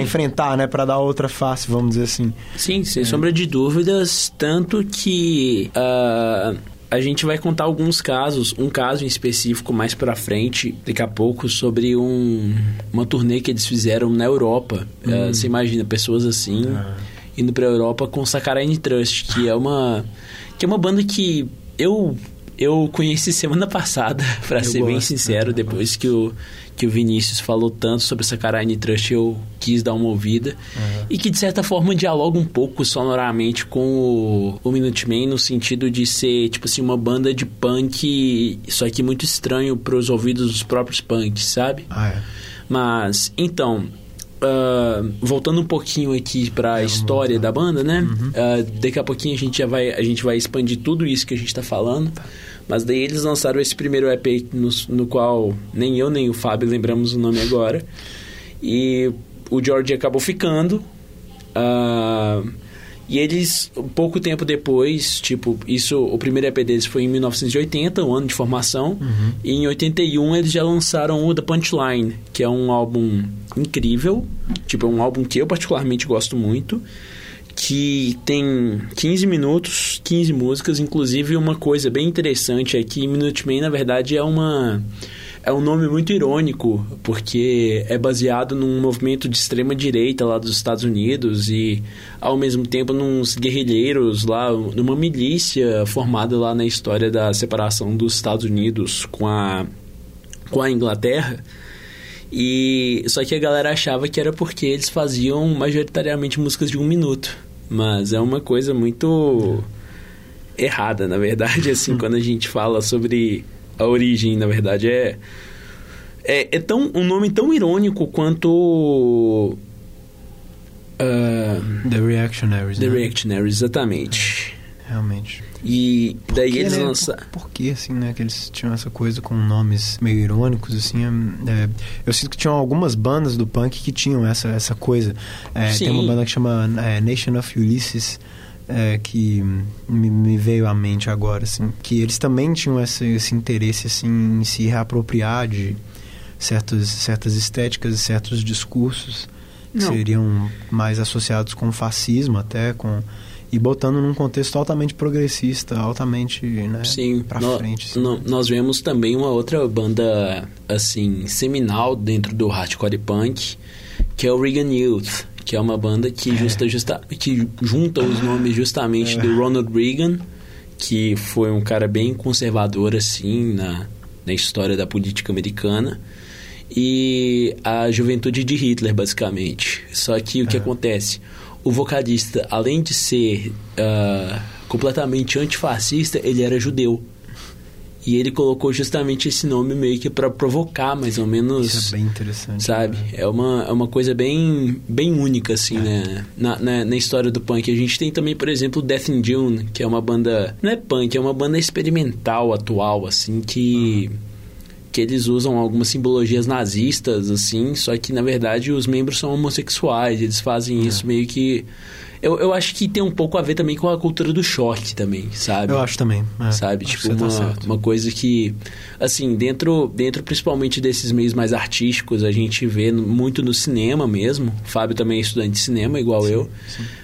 enfrentar, né? Pra dar outra face, vamos dizer assim. Sim, sem sombra de dúvidas, tanto que ah, a gente vai contar alguns casos, um caso em específico mais pra frente, daqui a pouco, sobre um, uma turnê que eles fizeram na Europa. Ah, você imagina, pessoas assim, indo pra Europa com Saccharine Trust, que é uma, que é uma banda que eu... Eu conheci semana passada, pra Eu ser bem gosto, sincero, eu depois que o, que o Vinícius falou tanto sobre Saccharine Trust, eu quis dar uma ouvida. E que, de certa forma, dialoga um pouco sonoramente com o, o Minutemen, no sentido de ser, tipo assim, uma banda de punk, só que muito estranho pros ouvidos dos próprios punks, sabe? Ah, é. Mas, então, ah, voltando um pouquinho aqui pra história da banda, né? Ah, daqui a pouquinho a gente já vai, a gente vai expandir tudo isso que a gente tá falando. Mas daí eles lançaram esse primeiro EP no, no qual nem eu nem o Fábio lembramos o nome agora. E o George acabou ficando. ah, e eles, pouco tempo depois, tipo, isso, o primeiro EP deles foi em 1980, o ano de formação. E em 81 eles já lançaram o The Punchline, que é um álbum incrível. Tipo, é um álbum que eu particularmente gosto muito. Que tem 15 minutos, 15 músicas. Inclusive, uma coisa bem interessante é que Minutemen, na verdade, é uma é um nome muito irônico, porque é baseado num movimento de extrema direita lá dos Estados Unidos e ao mesmo tempo nos guerrilheiros lá, numa milícia formada lá na história da separação dos Estados Unidos com a com a Inglaterra. E só que a galera achava que era porque eles faziam majoritariamente músicas de um minuto, mas é uma coisa muito errada, na verdade, assim, quando a gente fala sobre a origem, na verdade, é é, é tão um nome tão irônico quanto ah, The Reactionaries. The né? Reactionaries, exatamente. Realmente. E daí Por que, eles né? lançaram. Por, por que, assim, né? Que eles tinham essa coisa com nomes meio irônicos, assim. é- é, eu sinto que tinham algumas bandas do punk que tinham essa, essa coisa. É, tem uma banda que chama é, Nation of Ulysses, é, que me, me veio à mente agora, assim. Que eles também tinham esse, esse interesse, assim, em se reapropriar de certos, certas estéticas e certos discursos que Não. seriam mais associados com fascismo até, com... E botando num contexto altamente progressista, altamente, né, Sim, pra nó- frente. assim. nó- nós vemos também uma outra banda, assim, seminal dentro do hardcore punk, que é o Reagan Youth, que é uma banda que, justa, justa, que junta os nomes justamente É. do Ronald Reagan, que foi um cara bem conservador, assim, na, na história da política americana, e a juventude de Hitler, basicamente. Só que o que acontece? O vocalista, além de ser ah, completamente antifascista, ele era judeu. E ele colocou justamente esse nome meio que para provocar, mais ou menos. Isso é bem interessante. Sabe? né? É uma, é uma coisa bem, bem única, assim, né? Na, na, na história do punk. A gente tem também, por exemplo, Death in June, que é uma banda... Não é punk, é uma banda experimental, atual, assim, que... Que eles usam algumas simbologias nazistas, assim, só que, na verdade, os membros são homossexuais. Eles fazem isso meio que... Eu, eu acho que tem um pouco a ver também com a cultura do choque também, sabe? Eu acho também. É, sabe? acho tipo, você uma, tá uma coisa que, assim, dentro, dentro principalmente desses meios mais artísticos, a gente vê muito no cinema mesmo. O Fábio também é estudante de cinema, igual eu.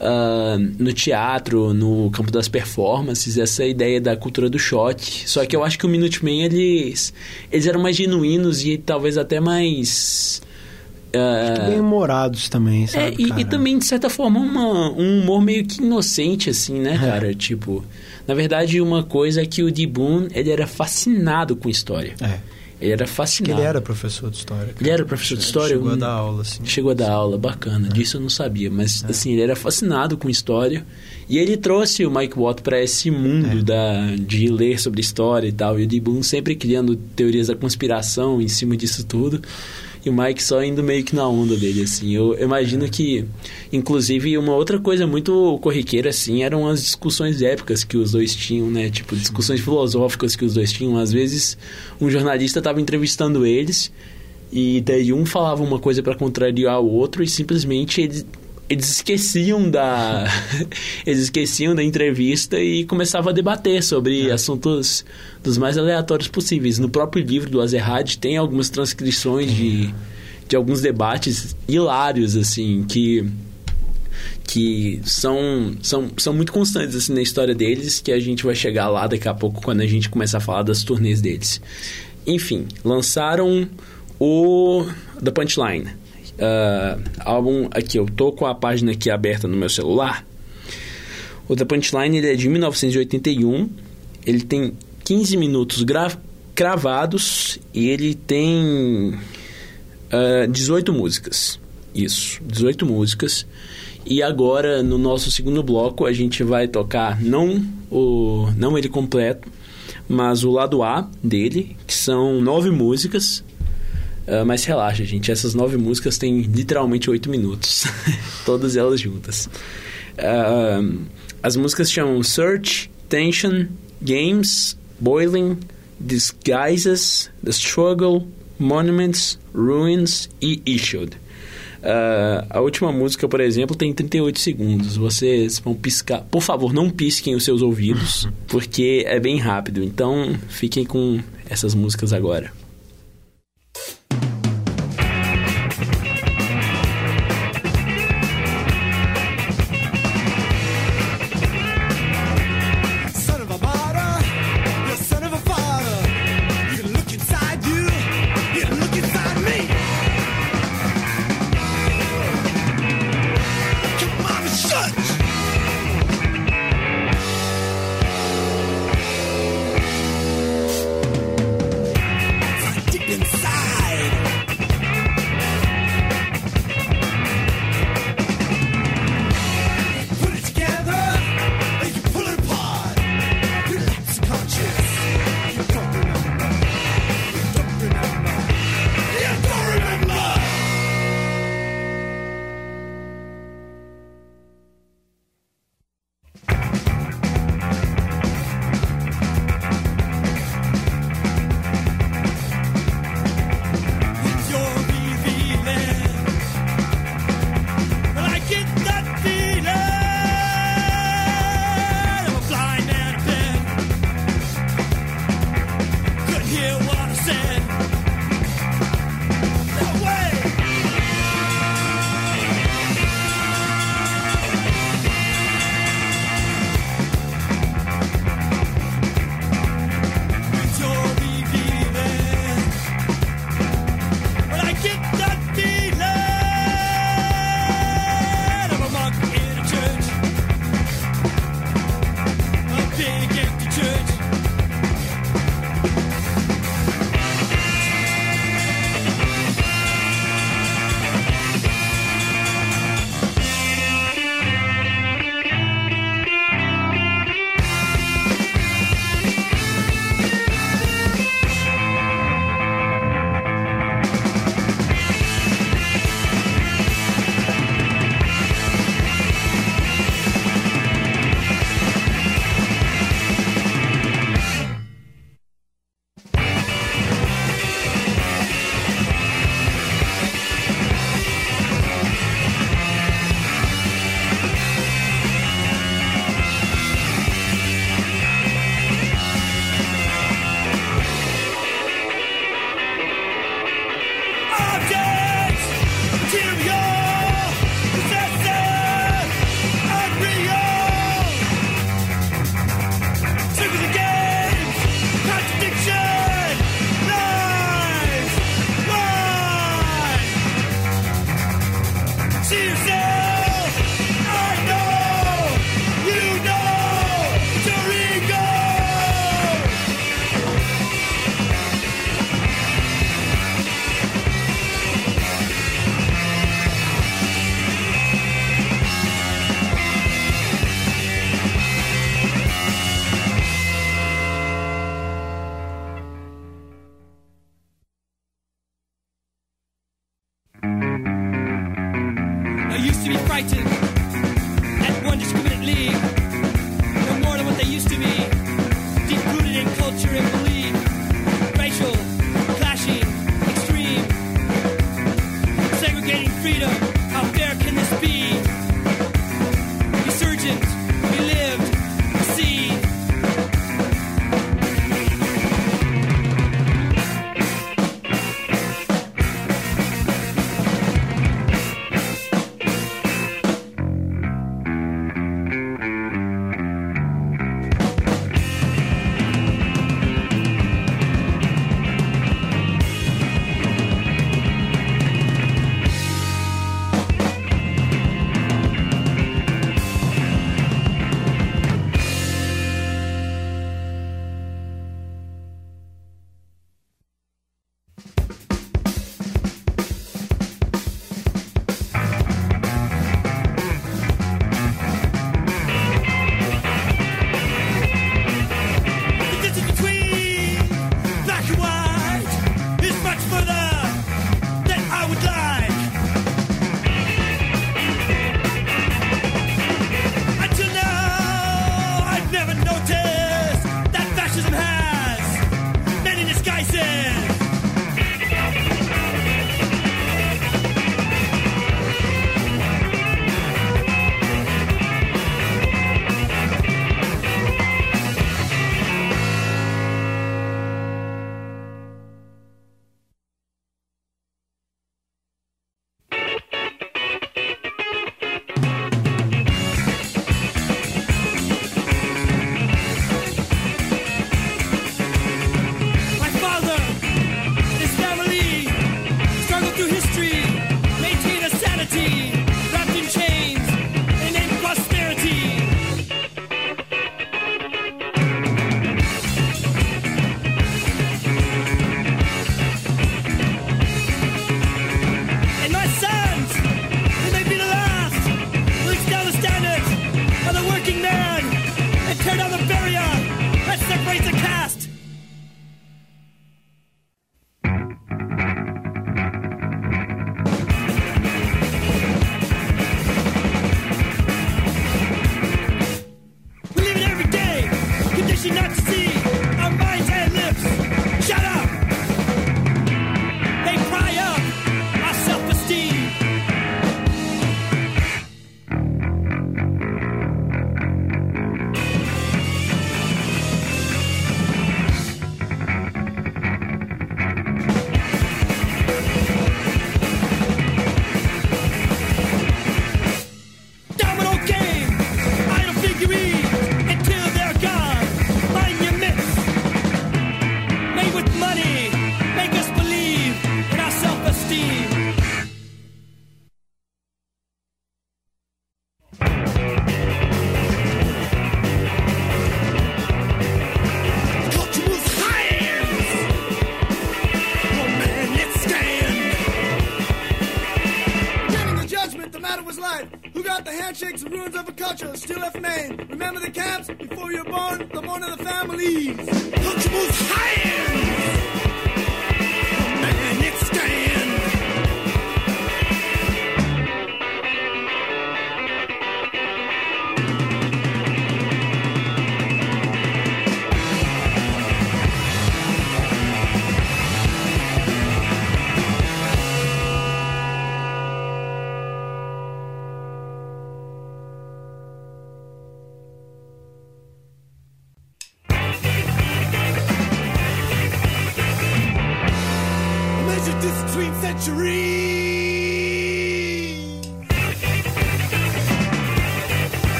Ah, no teatro, no campo das performances, essa ideia da cultura do choque. Só que eu acho que o Minutemen, eles, eles eram mais genuínos e talvez até mais... ah, Bem humorados também, é, sabe? e, cara? e também, de certa forma, uma- um humor meio que inocente, assim, né, cara? Tipo, na verdade, uma coisa é que o D. Boon, ele era fascinado com história. É. Ele era fascinado. ele era professor de história. cara. Ele era professor de história? Chegou a Hum. dar aula, assim. Chegou a dar aula, bacana. Disso eu não sabia, mas assim, ele era fascinado com história. E ele trouxe o Mike Watt para esse mundo É. da, de ler sobre história e tal. E o D. Boon sempre criando teorias da conspiração em cima disso tudo. E o Mike só indo meio que na onda dele, assim. Eu imagino que, inclusive, uma outra coisa muito corriqueira, assim, eram as discussões épicas que os dois tinham, né? Tipo, discussões filosóficas que os dois tinham. Às vezes, um jornalista estava entrevistando eles e daí um falava uma coisa para contrariar o outro e simplesmente eles, eles esqueciam da eles esqueciam da entrevista e começavam a debater sobre assuntos dos mais aleatórios possíveis. No próprio livro do Azerrad tem algumas transcrições de, de alguns debates hilários assim que que são, são, são muito constantes assim, na história deles, que a gente vai chegar lá daqui a pouco quando a gente começar a falar das turnês deles. Enfim, lançaram o The Punchline. Ah, álbum aqui, eu tô com a página aqui aberta no meu celular. O The Punchline ele é de 1981. Ele tem 15 minutos gra- cravados e ele tem ah, 18 músicas. Isso, 18 músicas. E agora, no nosso segundo bloco, a gente vai tocar não, o, não ele completo, mas o lado A dele, que são nove músicas. Ah, mas relaxa, gente, essas nove músicas têm literalmente oito minutos. Todas elas juntas. Ah, as músicas chamam Search, Tension, Games, Boiling, Disguises, The Struggle, Monuments, Ruins e Issued. Ah, a última música, por exemplo, tem 38 segundos. Vocês vão piscar. Por favor, não pisquem os seus ouvidos, porque é bem rápido. Então, fiquem com essas músicas agora.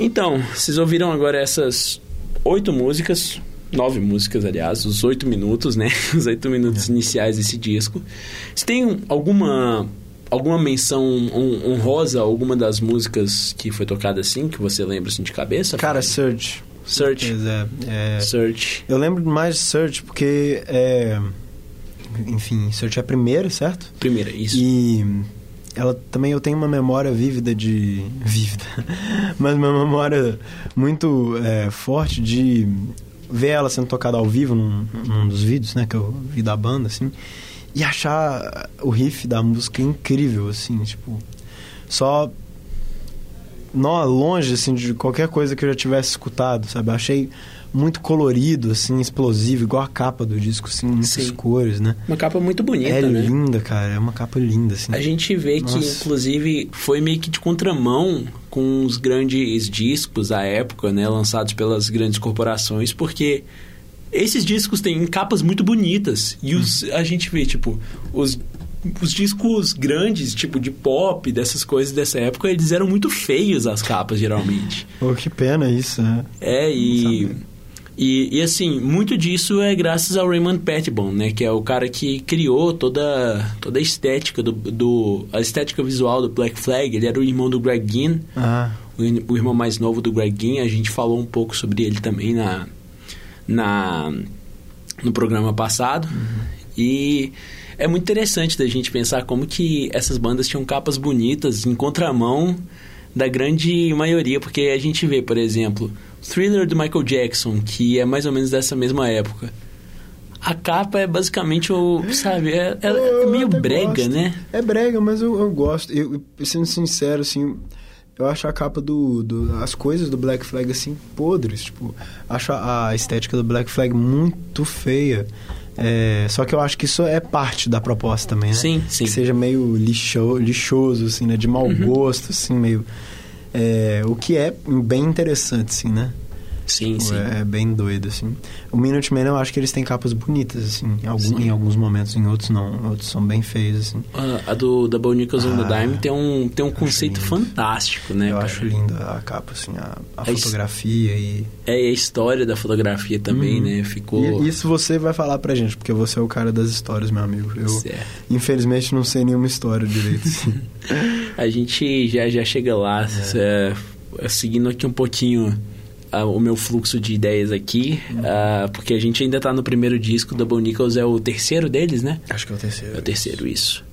Então, vocês ouviram agora essas oito músicas, nove músicas, aliás, os oito minutos, né? Os oito minutos iniciais desse disco. Você tem alguma alguma menção hon- honrosa, alguma das músicas que foi tocada assim, que você lembra assim de cabeça? Cara? Search. Search. É, é, Search. Eu lembro mais de Search porque é. Enfim, Search é a primeira, certo? Primeira, isso. E ela também eu tenho uma memória vívida de. vívida. Mas uma memória muito é, forte de ver ela sendo tocada ao vivo num, num dos vídeos, né, que eu vi da banda, assim, e achar o riff da música incrível, assim, tipo. Só. Não, longe, assim, de qualquer coisa que eu já tivesse escutado, sabe? Achei muito colorido, assim, explosivo, igual a capa do disco, assim, muitas Sim. cores, né? Uma capa muito bonita, é né? linda, cara. É uma capa linda, assim. A gente vê que, Nossa. inclusive, foi meio que de contramão com os grandes discos da época, né? Lançados pelas grandes corporações, porque esses discos têm capas muito bonitas. E os, a gente vê, tipo, os, os discos grandes, tipo, de pop, dessas coisas dessa época, eles eram muito feios as capas, geralmente. Pô, que pena isso, né? É, e. e, e assim, muito disso é graças ao Raymond Pettibon, né? Que é o cara que criou toda, toda a estética do, do... A estética visual do Black Flag. Ele era o irmão do Greg Ginn, Ah, o, o irmão mais novo do Greg Ginn. A gente falou um pouco sobre ele também na, na, no programa passado. E é muito interessante da gente pensar como que essas bandas tinham capas bonitas em contramão da grande maioria, porque a gente vê, por exemplo, Thriller do Michael Jackson, que é mais ou menos dessa mesma época. A capa é basicamente o, sabe, é, é- é meio brega, gosto. né? É brega, mas eu, eu gosto. Eu- sendo sincero, assim, eu acho a capa do, do. As coisas do Black Flag, assim, podres. Tipo, acho a, a estética do Black Flag muito feia. É, só que eu acho que isso é parte da proposta também, né? Sim, sim. Que seja meio lixo, lixoso, assim, né? De mau Uhum. gosto, assim, meio. É, o que é bem interessante, assim, né? Sim, Tipo, sim. É bem doido, assim. O Minutemen eu acho que eles têm capas bonitas, assim. Em, algum- em alguns momentos, em outros não. Outros são bem feios, assim. A, a do Double Nickels on the Ah, Dime tem um, tem um conceito fantástico, né? eu cara? acho linda a capa, assim, a, a É isso. fotografia e... É a história da fotografia também, Uhum. né? Ficou. e... Isso você vai falar pra gente, porque você é o cara das histórias, meu amigo. Eu, Certo. infelizmente, não sei nenhuma história direito, assim. A gente já, já chega lá, é, seguindo aqui um pouquinho o meu fluxo de ideias aqui, ah, porque a gente ainda tá no primeiro disco, Double Nickels é o terceiro deles, né? acho que é o terceiro. É o terceiro, isso.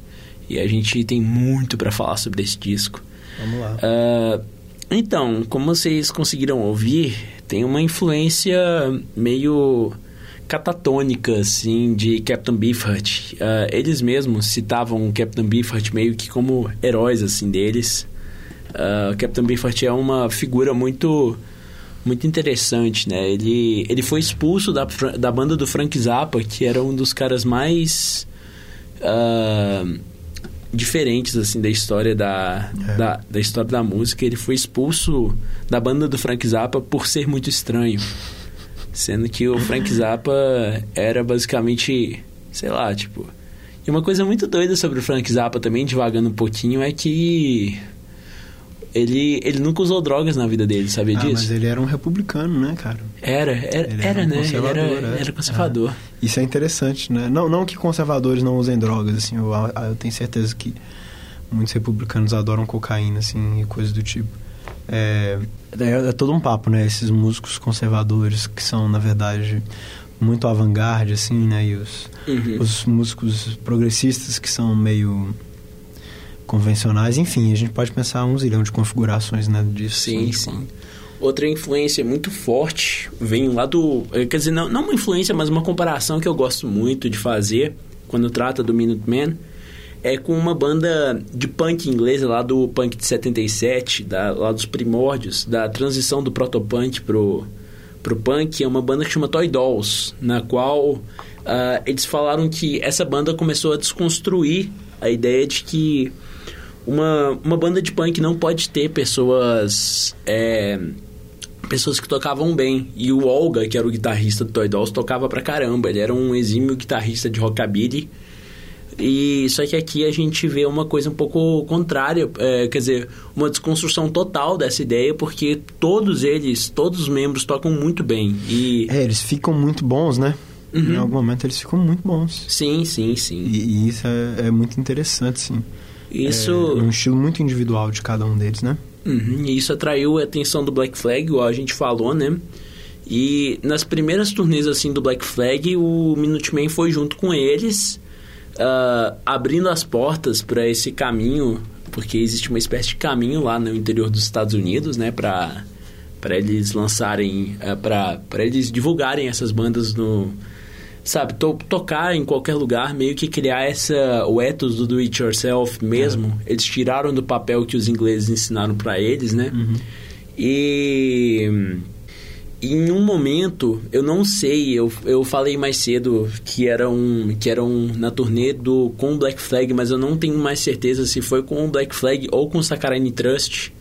E a gente tem muito pra falar sobre esse disco. Vamos lá. Ah, então, como vocês conseguiram ouvir, tem uma influência meio catatônica, assim, de Captain Beefheart. Ah, eles mesmos citavam o Captain Beefheart meio que como heróis, assim, deles. O Captain Beefheart é uma figura muito muito interessante, né? Ele, ele foi expulso da, da banda do Frank Zappa, que era um dos caras mais ah, diferentes assim da história da, É. da, da história da música. Ele foi expulso da banda do Frank Zappa por ser muito estranho, sendo que o Frank Zappa era basicamente, sei lá, tipo. E uma coisa muito doida sobre o Frank Zappa também, devagando um pouquinho, é que ele, ele nunca usou drogas na vida dele, sabia Ah, disso? mas ele era um republicano, né, cara? Era, era, Ele era, era um né? Ele era, conservador, é. era conservador. Isso é interessante, né? Não, não que conservadores não usem drogas, assim, eu, eu tenho certeza que muitos republicanos adoram cocaína, assim, e coisas do tipo. É, é, é todo um papo, né? Esses músicos conservadores que são, na verdade, muito avant-garde, assim, né? E os, Uhum. os músicos progressistas que são meio convencionais. Enfim, a gente pode pensar um zilhão de configurações, né, disso. Sim, assim, sim. Outra influência muito forte vem lá do. eh, Quer dizer, não, não uma influência, mas uma comparação que eu gosto muito de fazer quando trata do Minutemen é com uma banda de punk inglesa lá do punk de 77, da, lá dos primórdios, da transição do protopunk pro, pro punk. É uma banda que chama Toy Dolls, na qual ah, eles falaram que essa banda começou a desconstruir a ideia de que uma, uma banda de punk não pode ter pessoas. é, pessoas que tocavam bem. E o Olga, que era o guitarrista do Toy Dolls, tocava pra caramba. Ele era um exímio guitarrista de rockabilly. E só que aqui a gente vê uma coisa um pouco contrária, é, quer dizer, uma desconstrução total dessa ideia, porque todos eles, todos os membros tocam muito bem. E É, eles ficam muito bons, né? Uhum. Em algum momento eles ficam muito bons. sim, sim, sim. E, e isso é, é muito interessante, sim. Isso É um estilo muito individual de cada um deles, né? Uhum, e isso atraiu a atenção do Black Flag, igual a gente falou, né? E nas primeiras turnês assim do Black Flag, o Minutemen foi junto com eles, ah, abrindo as portas para esse caminho, porque existe uma espécie de caminho lá no interior dos Estados Unidos, né, para para eles lançarem, para para eles divulgarem essas bandas no sabe, to- tocar em qualquer lugar, meio que criar essa o ethos do do it yourself mesmo. Eles tiraram do papel que os ingleses ensinaram para eles, né? E em um momento, eu não sei, eu, eu falei mais cedo que era um que era um na turnê do com o Black Flag, mas eu não tenho mais certeza se foi com o Black Flag ou com o Saccharine Trust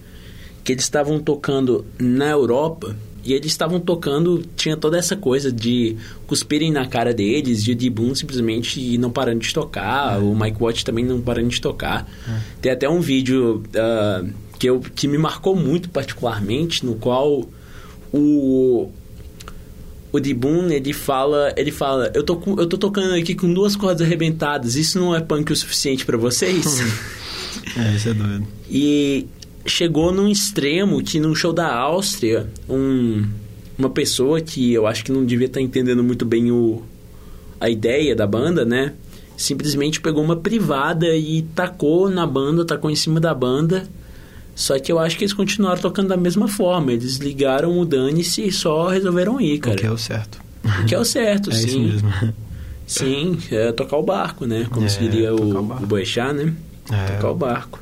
que eles estavam tocando na Europa e eles estavam tocando, tinha toda essa coisa de cuspirem na cara deles, de de Boom simplesmente não parando de tocar, o Mike Watt também não parando de tocar. Tem até um vídeo ah, que, eu, que me marcou muito particularmente, no qual o o D Boon, ele fala, ele fala, eu tô eu tô tocando aqui com duas cordas arrebentadas, isso não é punk o suficiente pra vocês? É, isso é doido. E chegou num extremo que num show da Áustria, um, uma pessoa que eu acho que não devia estar entendendo muito bem o, a ideia da banda, né? Simplesmente pegou uma privada e tacou na banda, tacou em cima da banda. Só que eu acho que eles continuaram tocando da mesma forma. Eles ligaram o dane-se e só resolveram ir, cara. O que é o certo. O que é o certo, É sim. isso mesmo. Sim, é tocar o barco, né? Como É, se diria o, o o Boechat, né? É. Tocar o barco.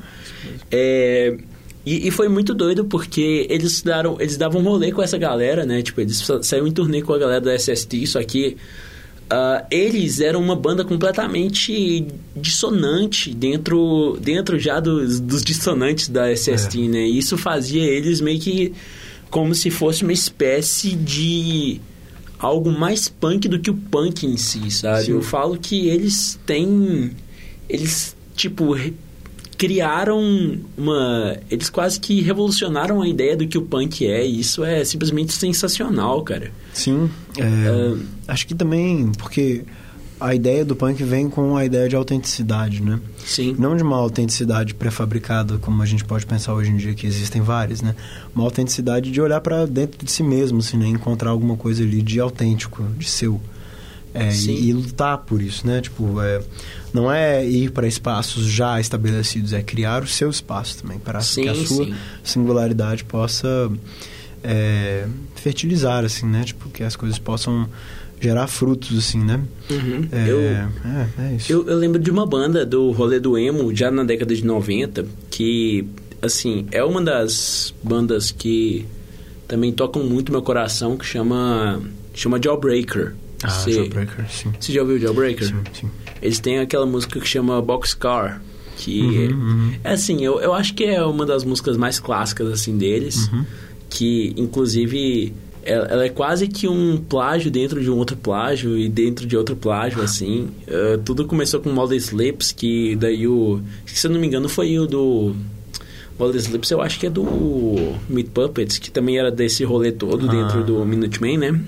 É, e, e foi muito doido porque eles, daram, eles davam rolê com essa galera, né? Tipo, eles sa- saíram em turnê com a galera da SST, só que ah, eles eram uma banda completamente dissonante dentro, dentro já dos, dos dissonantes da SST, né? E isso fazia eles meio que como se fosse uma espécie de algo mais punk do que o punk em si, sabe? Sim. Eu falo que eles têm eles tipo criaram uma eles quase que revolucionaram a ideia do que o punk é e isso é simplesmente sensacional, cara. Sim. é, Acho que também, porque a ideia do punk vem com a ideia de autenticidade, né? Sim. Não de uma autenticidade pré-fabricada, como a gente pode pensar hoje em dia, que existem várias, né? Uma autenticidade de olhar para dentro de si mesmo, assim, né? Encontrar alguma coisa ali de autêntico, de seu. É, Sim. e, e lutar por isso, né? Tipo, é, não é ir para espaços já estabelecidos, é criar o seu espaço também, para Sim, que a sua sim. singularidade possa é, fertilizar, assim, né? Tipo, que as coisas possam gerar frutos, assim, né? Uhum. É, Eu é, é isso. Eu, eu lembro de uma banda do rolê do emo, já na década de 90, que, assim, é uma das bandas que também tocam muito meu coração, que chama, chama Jawbreaker. Ah, Você- Jawbreaker, sim. Você já ouviu Jawbreaker? Sim, sim. Eles têm aquela música que chama Boxcar, que Uhum, uhum. é assim, eu, eu acho que é uma das músicas mais clássicas assim deles, Uhum. que inclusive ela, ela é quase que um plágio dentro de um outro plágio e dentro de outro plágio assim. Eh, tudo começou com Modest Lips, que daí o, se eu não me engano foi o do Modest Lips, eu acho que é do Meat Puppets, que também era desse rolê todo Ah. dentro do Minutemen, né?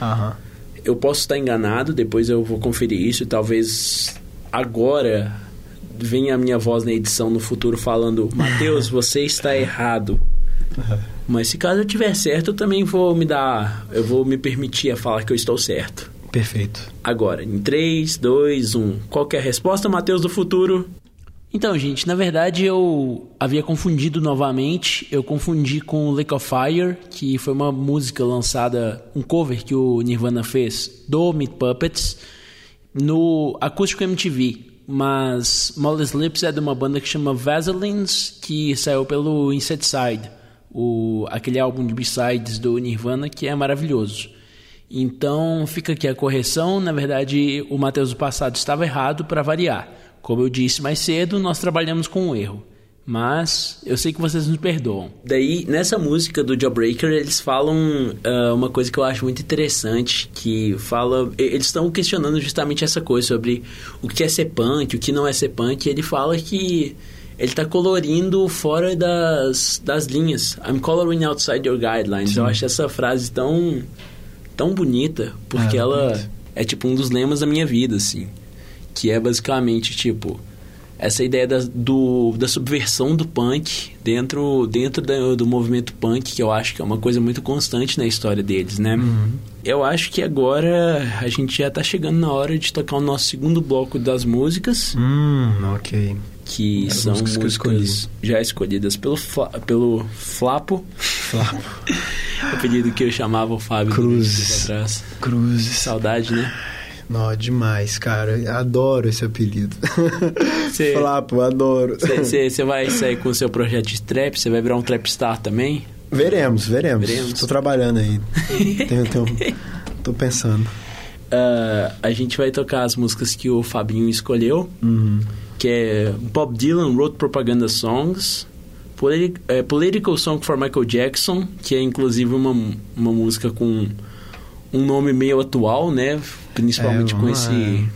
Aham. Eu posso estar enganado, depois eu vou conferir isso e talvez agora venha a minha voz na edição no futuro falando: Matheus, você está errado. Mas se caso eu tiver certo, eu também vou me dar. Eu vou me permitir a falar que eu estou certo. Perfeito. Agora, em 3, 2, 1. Qual é a resposta, Matheus do futuro? Então, gente, na verdade eu havia confundido novamente. Eu confundi com Lake of Fire, que foi uma música lançada, um cover que o Nirvana fez do Meat Puppets no Acústico MTV. Mas Molly's Lips é de uma banda que chama Vaselines, que saiu pelo Insecticide, o, aquele álbum de B-sides do Nirvana que é maravilhoso. Então fica aqui a correção. Na verdade, o Matheus do passado estava errado para variar. Como eu disse mais cedo, nós trabalhamos com um erro. Mas eu sei que vocês nos perdoam. Daí, nessa música do Jawbreaker, eles falam ah, uma coisa que eu acho muito interessante, que fala... Eles estão questionando justamente essa coisa sobre o que é ser punk, o que não é ser punk. E ele fala que ele tá colorindo fora das, das linhas. I'm coloring outside your guidelines. Eu acho essa frase tão, tão bonita, porque É, ela é tipo um dos lemas da minha vida, assim. Que é basicamente, tipo, essa ideia da, do, da subversão do punk dentro, dentro da- do movimento punk, que eu acho que é uma coisa muito constante na história deles, né? Uhum. Eu acho que agora a gente já tá chegando na hora de tocar o nosso segundo bloco das músicas, Hum, ok. que As são músicas músicas, que já escolhidas pelo, Fla- pelo Flapo, Flapo. o apelido que eu chamava o Fábio Cruzes. Cruzes. Saudade, né? Nó, demais, cara. Adoro esse apelido. Cê- Flapo, adoro. Você vai sair com o seu projeto de trap? Você vai virar um trapstar também? Veremos, veremos. Veremos. Tô trabalhando aí. tenho, tenho, tô pensando. Ah, a gente vai tocar as músicas que o Fabinho escolheu, Uhum. que é Bob Dylan Wrote Propaganda Songs, Politi- é, Political Song for Michael Jackson, que é inclusive uma, uma música com um nome meio atual, né? Principalmente É, com, esse, lá.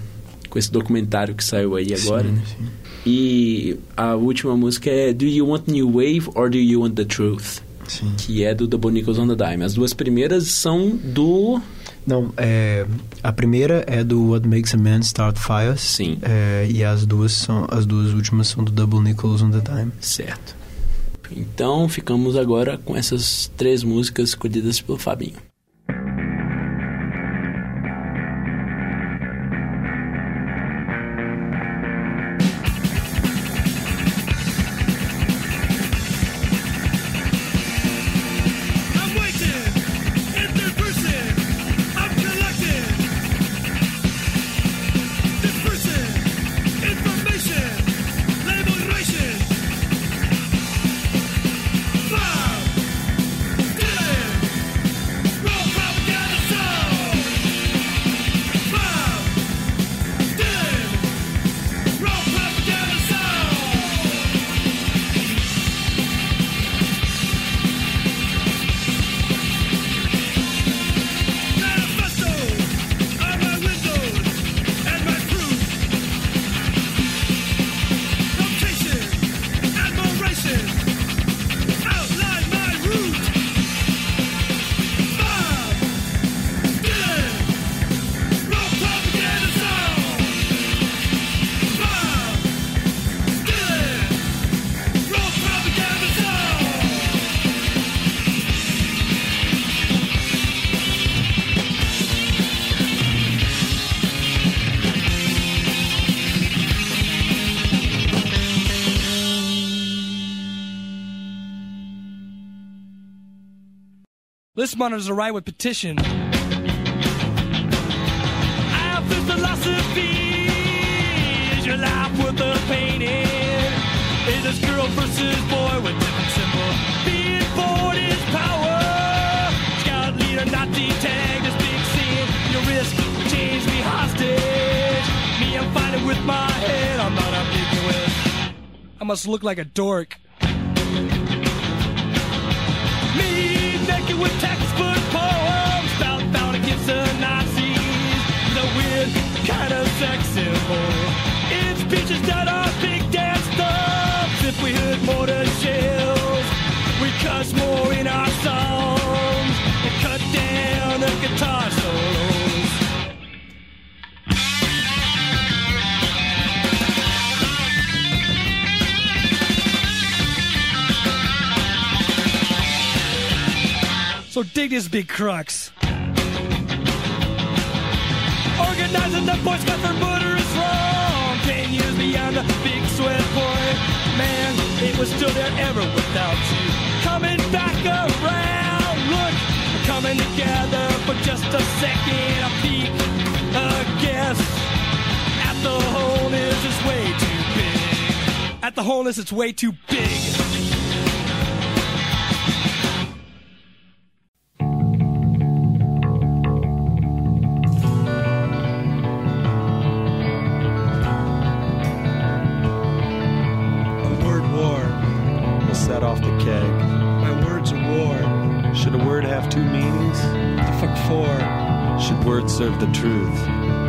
com esse documentário que saiu aí agora, Sim, né? sim. E a última música é Do You Want New Wave or Do You Want the Truth? Sim. Que é do The Bonicles on the Dime. As duas primeiras são do... Não, é, a primeira é do What Makes a Man Start Fires. Sim. É, e as duas são as duas últimas são do Double Nichols on the Time. Certo. Então ficamos agora com essas três músicas escolhidas pelo Fabinho. Monitors are right with petition. I have this philosophy. Is your life worth the painting? Is this girl versus boy with different symbols? Being born is power. Scout leader, Nazi tag, this big scene. Your risk change me hostage. Me, I'm fighting with my head. I'm not a ambiguous. I must look like a dork. Shells We cuss more in our songs And cut down the guitar solos So dig this big crux. Organizing the Boy Scout for butter is wrong. Ten years beyond the big sweat point. It was still there ever without you. Coming back around. Look, we're coming together for just a second. A peek, a guess. At the wholeness, it's way too big. At the wholeness, it's way too big. Serve the truth?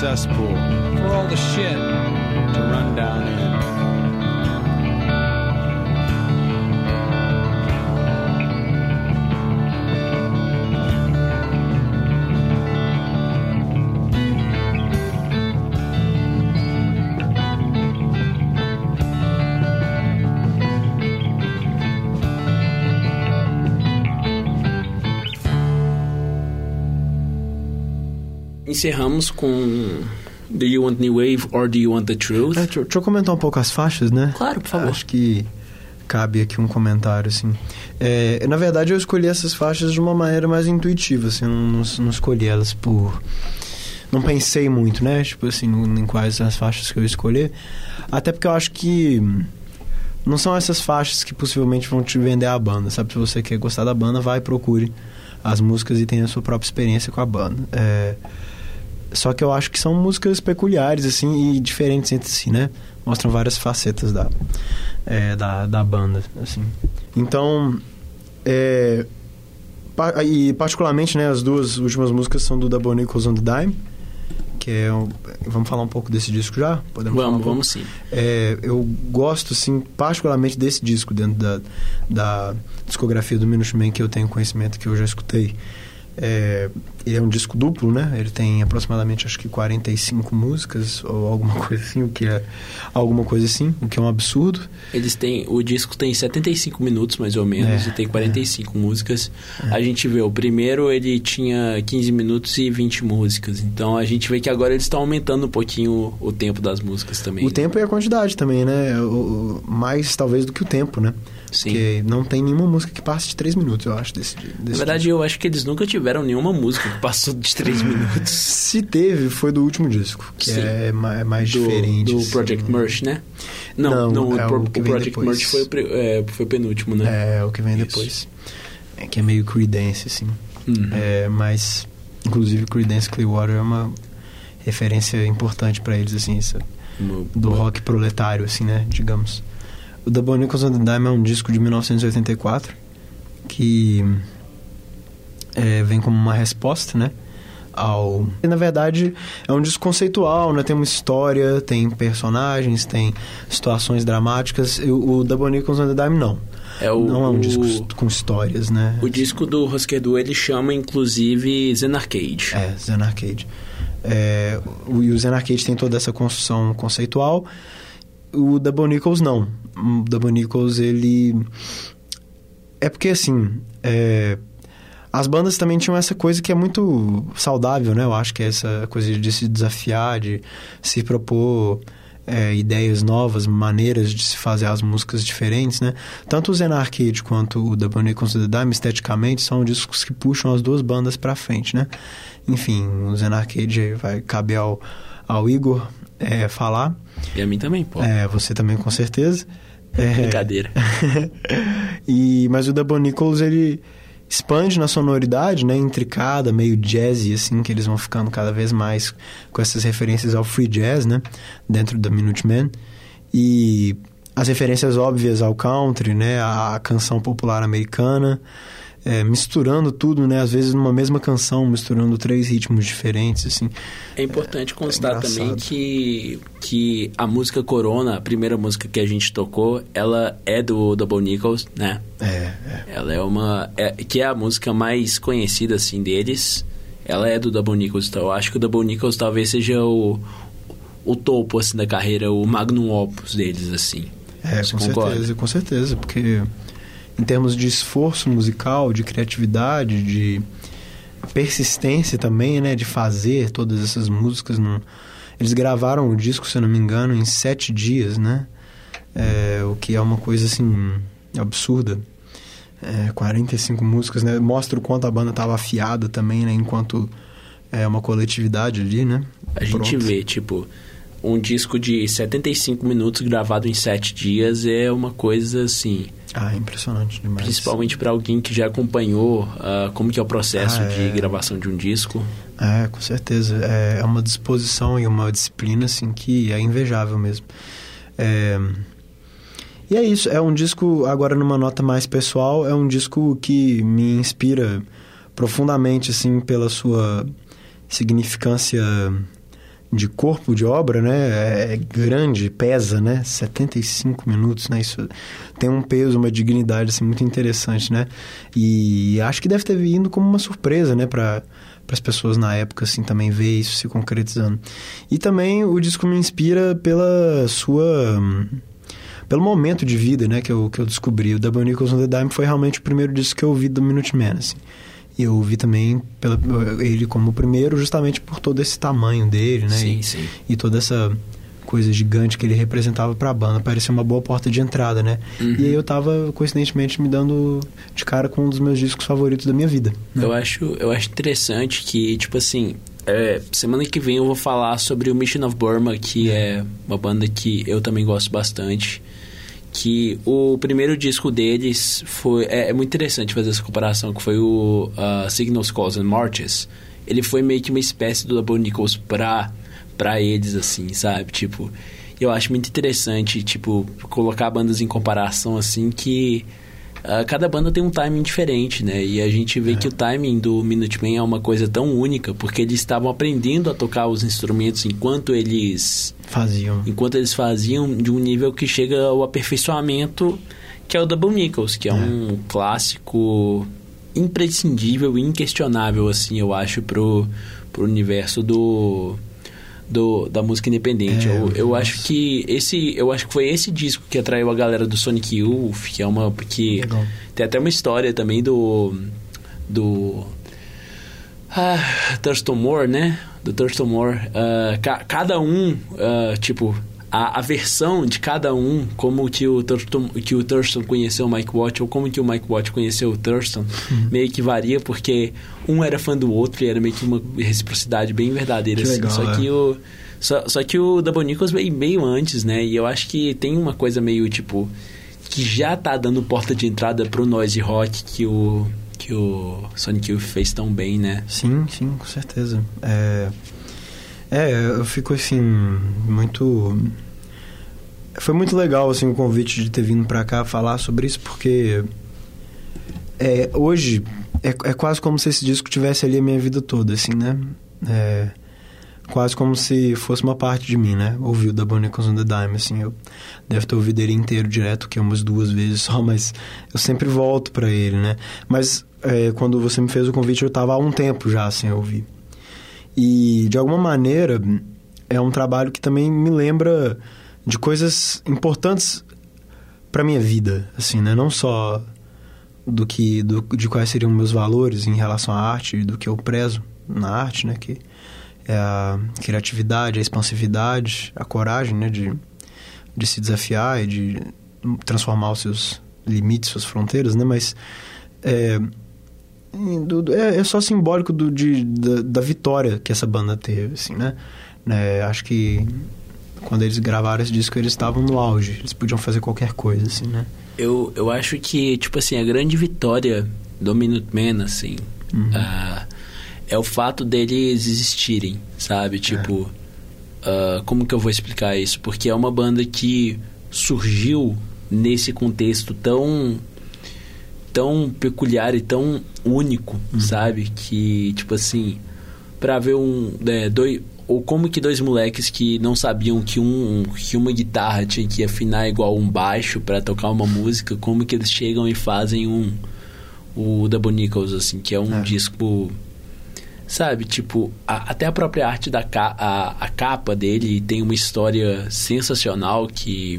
Cesspool For all the shit. Encerramos com Do You Want New Wave or Do You Want the Truth? É, deixa, eu- deixa eu comentar um pouco as faixas, né? Claro, por favor. Acho que cabe aqui um comentário, assim. É, na verdade, eu escolhi essas faixas de uma maneira mais intuitiva, assim. Não, não, não escolhi elas por... Não pensei muito, né? Tipo assim, em quais as faixas que eu escolher. Até porque eu acho que... Não são essas faixas que possivelmente vão te vender a banda, sabe? Se você quer gostar da banda, vai procure as músicas e tenha a sua própria experiência com a banda. É... Só que eu acho que são músicas peculiares, assim, e diferentes entre si, né? Mostram várias facetas da, é, da, da banda, assim. Então, é, e particularmente, né, as duas últimas músicas são do Double Nichols on the Dime, que é... um- vamos falar um pouco desse disco já? Podemos falar um Vamos, pouco? vamos sim. É, eu gosto, assim, particularmente desse disco dentro da, da discografia do Minuteman que eu tenho conhecimento, que eu já escutei. É, ele é um disco duplo, né? Ele tem aproximadamente, acho que 45 músicas ou alguma coisa assim, o que é alguma coisa assim, o que é um absurdo. Eles têm. O disco tem 75 minutos, mais ou menos, É, e tem 45 músicas. A gente vê, o primeiro ele tinha 15 minutos e 20 músicas. Então a gente vê que agora eles estão aumentando um pouquinho o, o tempo das músicas também. O tempo e a quantidade também, né? O, mais talvez do que o tempo, né? Sim. Porque não tem nenhuma música que passe de 3 minutos, eu acho, desse, desse Na verdade, eu acho que eles nunca tiveram nenhuma música passou de 3 minutos. Se teve, foi do último disco, que Sim. é, é mais Do, diferente. do assim. Project Merch, né? Não, Não, não, é o, o o Project depois. Merch foi, é, foi o penúltimo, né? É, o que vem Isso. depois. É que é meio Creedence, assim. Uhum. É, mas, inclusive, Creedence Clearwater é uma referência importante pra eles, assim, isso, Uma- do rock proletário, assim, né, digamos. O Double Nichols on the Dime é um disco de 1984 que é, vem como uma resposta, né, ao... E, na verdade, é um disco conceitual, né, tem uma história, tem personagens, tem situações dramáticas. E o o Double Nichols on the Dime, não. É o, não é um o- disco com histórias, né? O disco do Husker Du, ele chama, inclusive, Zen Arcade. É, Zen Arcade. É, o, e o Zen Arcade tem toda essa construção conceitual. O Double Nichols não. O Double Nichols, ele... É porque, assim... é, As bandas também tinham essa coisa que é muito saudável, né? Eu acho que é essa coisa de se desafiar, de se propor é, ideias novas, maneiras de se fazer as músicas diferentes, né? Tanto o Zen Arcade quanto o Double Nichols and the Dime, esteticamente, são discos que puxam as duas bandas pra frente, né? Enfim, o Zen Arcade vai caber ao, ao Igor é, falar. E a mim também, pô. É, você também, com certeza. É, Brincadeira. e, mas o Double Nichols, ele expande na sonoridade, né, intricada, meio jazzy, assim, que eles vão ficando cada vez mais com essas referências ao free jazz, né, dentro da Minutemen. E as referências óbvias ao country, né, à canção popular americana. É, misturando tudo, né? Às vezes numa mesma canção, misturando três ritmos diferentes, assim. É importante constar engraçado. também que, que a música Corona, a primeira música que a gente tocou, ela é do Double Nichols, né? É, é. Ela é uma. é- que é a música mais conhecida, assim, deles. Ela é do Double Nichols, então eu acho que o Double Nichols talvez seja o, o topo, assim, da carreira, o magnum opus deles, assim. É, Você com concorda? certeza, com certeza, porque em termos de esforço musical, de criatividade, de persistência também, né, de fazer todas essas músicas, num- eles gravaram o disco, se eu não me engano, em sete dias, né, É, o que é uma coisa assim absurda. É, 45 músicas, né, mostra o quanto a banda estava afiada também, né, enquanto é uma coletividade ali, né. A gente Pronto. vê, tipo, um disco de 75 minutos gravado em 7 dias é uma coisa assim, Ah, impressionante demais. principalmente para alguém que já acompanhou ah, como que é o processo Ah, de é. gravação de um disco. É, com certeza. É, é uma disposição e uma disciplina, assim, que é invejável mesmo. É, E é isso, é um disco, agora numa nota mais pessoal, é um disco que me inspira profundamente, assim, pela sua significância de corpo de obra, né? É grande, pesa, né? 75 minutos, né? Isso tem um peso, uma dignidade, assim, muito interessante, né? E acho que deve ter vindo como uma surpresa, né? Pra, para as pessoas na época, assim, também ver isso se concretizando. E também o disco me inspira pela sua... pelo momento de vida, né, que eu, que eu descobri. O Double Nichols on the Dime foi realmente o primeiro disco que eu ouvi do Minuteman, assim. E eu ouvi também pela, ele como o primeiro, justamente por todo esse tamanho dele, né? Sim, e, sim. e toda essa coisa gigante que ele representava para a banda. Parecia uma boa porta de entrada, né? Uhum. E aí eu tava, coincidentemente, me dando de cara com um dos meus discos favoritos da minha vida. né? Eu acho, eu acho interessante que, tipo assim, é, semana que vem eu vou falar sobre o Mission of Burma, que é uma banda que eu também gosto bastante. Que o primeiro disco deles foi. É, é muito interessante fazer essa comparação, que foi o ah, Signals, Calls and Marches. Ele foi meio que uma espécie do Double Nichols pra, pra eles, assim, sabe? Tipo, eu acho muito interessante, tipo, colocar bandas em comparação, assim, que ah, cada banda tem um timing diferente, né? E a gente vê que o timing do Minutemen é uma coisa tão única, porque eles estavam aprendendo a tocar os instrumentos enquanto eles Faziam. enquanto eles faziam de um nível que chega ao aperfeiçoamento, que é o Double Nichols, que é, um clássico imprescindível e inquestionável, assim, eu acho, pro, pro universo do, do da música independente. É, eu, eu acho que esse, eu acho que foi esse disco que atraiu a galera do Sonic Youth, que é uma que Legal. tem até uma história também do do ah, Thurston Moore, né? Do Thurston Moore. Ah, ca- cada um, ah, tipo, a, a versão de cada um, como que o, Thurston, que o Thurston conheceu o Mike Watt, ou como que o Mike Watt conheceu o Thurston, Uhum. meio que varia, porque um era fã do outro e era meio que uma reciprocidade bem verdadeira. Que assim. legal, só é. que o. Só, só que o Double Nichols veio meio antes, né? E eu acho que tem uma coisa meio, tipo, que já tá dando porta de entrada pro noise rock que o, que o Sonic Youth fez tão bem, né? Sim, sim, com certeza. É, é, eu fico assim, muito. Foi muito legal assim, o convite de ter vindo pra cá falar sobre isso, porque é, hoje é, é quase como se esse disco tivesse ali a minha vida toda, assim, né? É, quase como se fosse uma parte de mim, né? Ouvir o da Bonicos on the Dime, assim, eu devo ter ouvido ele inteiro direto, que é umas duas vezes só, mas eu sempre volto pra ele, né? Mas é, quando você me fez o convite, eu tava há um tempo já sem ouvir. E, de alguma maneira, é um trabalho que também me lembra de coisas importantes pra minha vida, assim, né? Não só do que do, de quais seriam meus valores em relação à arte, do que eu prezo na arte, né? Que é a criatividade, a expansividade, a coragem, né? De, de se desafiar e de transformar os seus limites, suas fronteiras, né? Mas é, do- é, é só simbólico do, de, da, da vitória que essa banda teve, assim, né? É, acho que quando eles gravaram esse disco, eles estavam no auge. Eles podiam fazer qualquer coisa, assim, né? Eu, eu acho que, tipo assim, a grande vitória do Minutemen, assim, ah, é o fato deles existirem, sabe? Tipo, ah, como que eu vou explicar isso? Porque é uma banda que surgiu nesse contexto tão tão peculiar e tão único, sabe? Que, tipo assim, pra ver um. É, dois, ou como que dois moleques que não sabiam que, um, que uma guitarra tinha que afinar igual um baixo pra tocar uma música, como que eles chegam e fazem um. O Double Nichols, assim, que é um É. disco. Sabe, tipo, a- até a própria arte da ca a, a capa dele tem uma história sensacional que.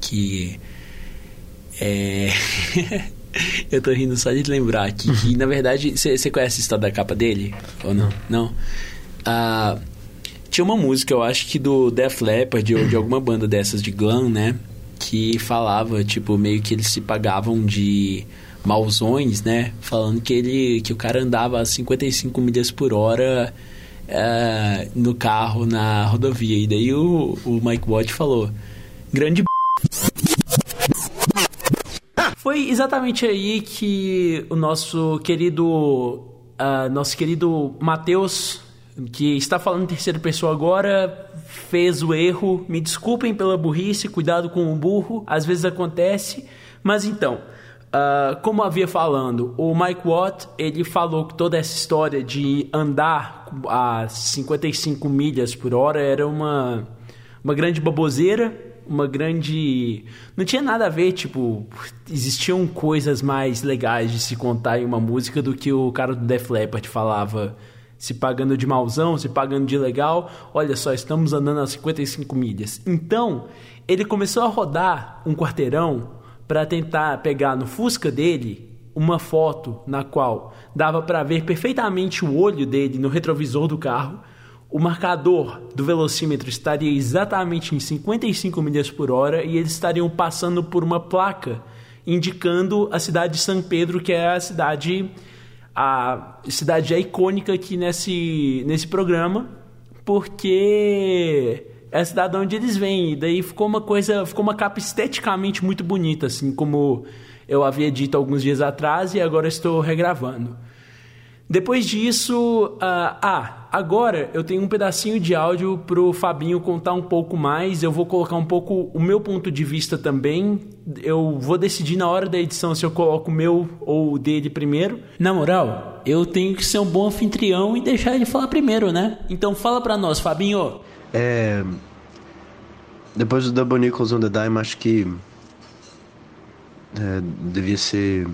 que. É. Eu tô rindo só de lembrar aqui que, na verdade, você conhece a história da capa dele? Ou não? Não? Ah, tinha uma música, eu acho que do Def Leppard ou de alguma banda dessas de glam, né? Que falava, tipo, meio que eles se pagavam de mauzões, né? Falando que ele que o cara andava a 55 milhas por hora ah, no carro na rodovia. E daí o, o Mike Watt falou: grande foi exatamente aí que o nosso querido ah, nosso querido Matheus, que está falando em terceira pessoa agora, fez o erro. Me desculpem pela burrice, cuidado com o burro, às vezes acontece. Mas então, ah, como havia falando, o Mike Watt, ele falou que toda essa história de andar a 55 milhas por hora era uma uma grande baboseira, uma grande. Não tinha nada a ver, tipo, existiam coisas mais legais de se contar em uma música do que o cara do Def Leppard falava. Se pagando de mauzão, se pagando de legal, olha só, estamos andando a 55 milhas. Então, ele começou a rodar um quarteirão para tentar pegar no Fusca dele uma foto na qual dava para ver perfeitamente o olho dele no retrovisor do carro o marcador do velocímetro estaria exatamente em 55 milhas por hora e eles estariam passando por uma placa indicando a cidade de São Pedro, que é a cidade a cidade já icônica aqui nesse, nesse programa, porque é a cidade onde eles vêm. E daí ficou uma coisa, ficou uma capa esteticamente muito bonita, assim como eu havia dito alguns dias atrás e agora estou regravando. Depois disso, ah, ah, agora eu tenho um pedacinho de áudio pro Fabinho contar um pouco mais. Eu vou colocar um pouco o meu ponto de vista também. Eu vou decidir na hora da edição se eu coloco o meu ou o dele primeiro. Na moral, eu tenho que ser um bom anfitrião e deixar ele falar primeiro, né? Então fala pra nós, Fabinho. É, depois do Double Nichols on the Dime, acho que é, devia ser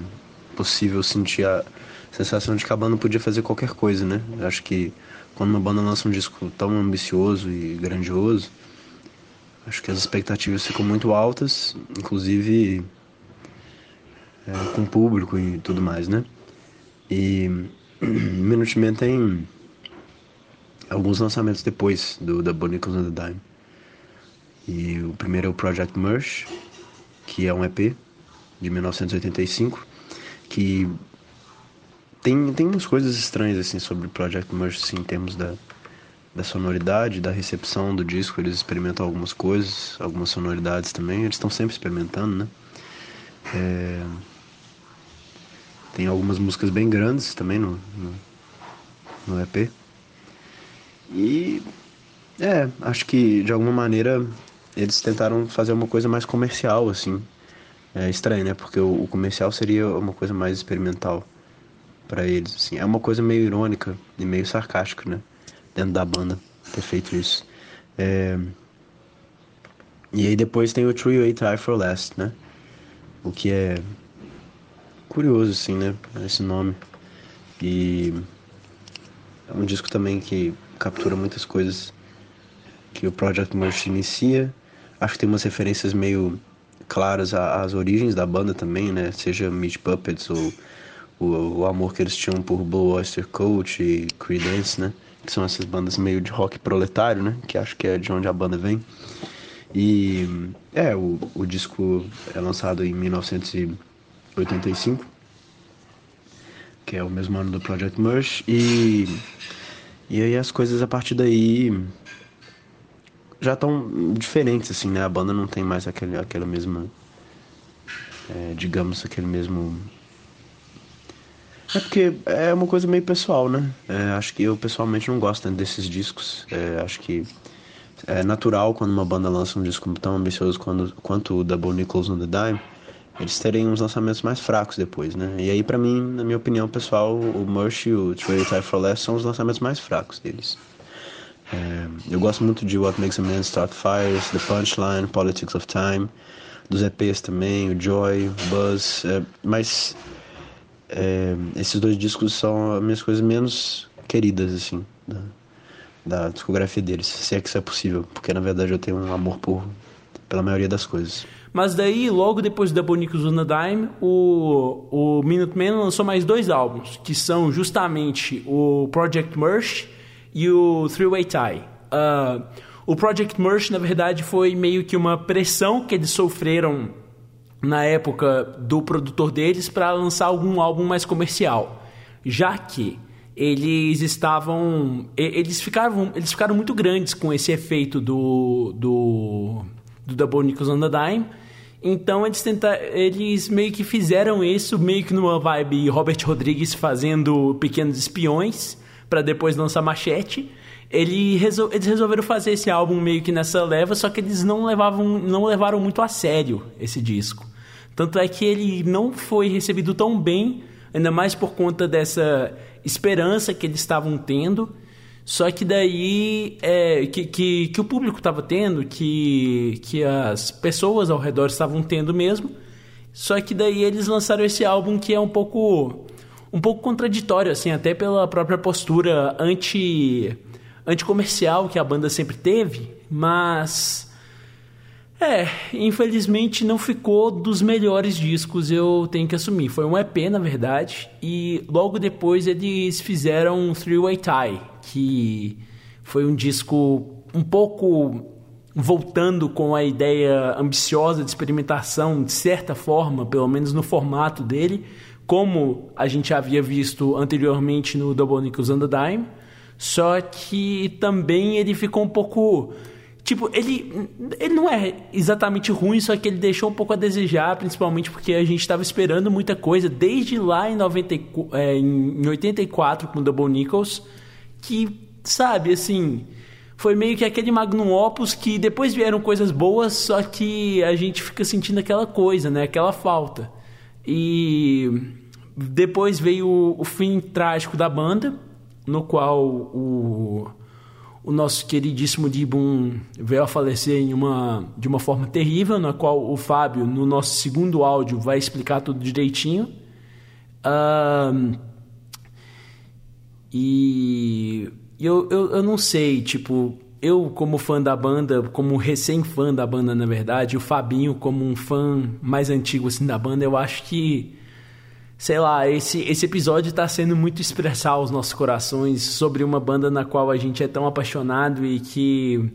possível sentir a sensação de que a banda podia fazer qualquer coisa, né? Acho que quando uma banda lança um disco tão ambicioso e grandioso, acho que as expectativas ficam muito altas, inclusive é, com o público e tudo mais, né? E Minutemen tem alguns lançamentos depois do da Bonicles on the Dime. E o primeiro é o Project Merge, que é um EP de 1985, que tem, tem umas coisas estranhas assim sobre Project Merge assim, em termos da, da sonoridade, da recepção do disco, eles experimentam algumas coisas, algumas sonoridades também, eles estão sempre experimentando, né? É, Tem algumas músicas bem grandes também no, no, no EP. E é, acho que de alguma maneira eles tentaram fazer uma coisa mais comercial, assim. É estranho, né? Porque o, o comercial seria uma coisa mais experimental para eles, assim. É uma coisa meio irônica e meio sarcástica, né? Dentro da banda ter feito isso. É... E aí depois tem o True Ate Eye for Last, né? O que é curioso, assim, né? Esse nome. E é um disco também que captura muitas coisas que o Project Merge inicia. Acho que tem umas referências meio claras às origens da banda também, né? Seja Meat Puppets ou o, o amor que eles tinham por Blue Oyster Cult e Creedence, né? Que são essas bandas meio de rock proletário, né? Que acho que é de onde a banda vem. E é, o, o disco é lançado em 1985, que é o mesmo ano do Project Merge, e, e aí as coisas a partir daí já estão diferentes, assim, né? A banda não tem mais aquele, aquela mesma, é, digamos, aquele mesmo... É porque é uma coisa meio pessoal, né? É, acho que eu pessoalmente não gosto desses discos. É, acho que é natural quando uma banda lança um disco tão ambicioso quando, quanto o Double Nichols on the Dime, eles terem uns lançamentos mais fracos depois, né? E aí, pra mim, na minha opinião pessoal, o Merch e o Trade Tie for Less são os lançamentos mais fracos deles. É, eu gosto muito de What Makes a Man Start Fires, The Punchline, Politics of Time, dos EPs também, o Joy, o Buzz, é, mas é, esses dois discos são as minhas coisas menos queridas, assim, da, da discografia deles, se é que isso é possível, porque na verdade eu tenho um amor por pela maioria das coisas. Mas daí, logo depois da Bonicos on a Dime, o, o Minutemen lançou mais dois álbuns, que são justamente o Project Merch e o Three Way Tie. Uh, o Project Merch, na verdade, foi meio que uma pressão que eles sofreram na época do produtor deles para lançar algum álbum mais comercial, já que eles estavam eles ficaram eles ficaram muito grandes com esse efeito do do do Double Nickels on the Dime. Então eles tenta, eles meio que fizeram isso meio que numa vibe Robert Rodrigues fazendo pequenos espiões para depois lançar Machete. Ele resol, eles resolveram fazer esse álbum meio que nessa leva, só que eles não levavam não levaram muito a sério esse disco. Tanto é que ele não foi recebido tão bem, ainda mais por conta dessa esperança que eles estavam tendo só que daí é, que, que, que o público estava tendo, que, que as pessoas ao redor estavam tendo mesmo. Só que daí eles lançaram esse álbum que é um pouco um pouco contraditório assim, até pela própria postura anti anticomercial que a banda sempre teve, mas é, infelizmente não ficou dos melhores discos, eu tenho que assumir. Foi um EP, na verdade, e logo depois eles fizeram um Three Way Tie, que foi um disco um pouco voltando com a ideia ambiciosa de experimentação, de certa forma, pelo menos no formato dele, como a gente havia visto anteriormente no Double Nickels and the Dime, só que também ele ficou um pouco Tipo, ele, ele não é exatamente ruim, só que ele deixou um pouco a desejar, principalmente porque a gente estava esperando muita coisa desde lá em, 90, é, em 84 com o Double Nichols, que, sabe, assim, foi meio que aquele magnum opus que depois vieram coisas boas, só que a gente fica sentindo aquela coisa, né, aquela falta. E depois veio o, o fim trágico da banda, no qual o o nosso queridíssimo Dibum veio a falecer em uma, de uma forma terrível, na qual o Fábio, no nosso segundo áudio, vai explicar tudo direitinho. E eu, eu, eu não sei, tipo, eu como fã da banda, como recém-fã da banda, na verdade, o Fabinho como um fã mais antigo assim da banda, eu acho que sei lá, esse, esse episódio está sendo muito expressar os nossos corações sobre uma banda na qual a gente é tão apaixonado e que,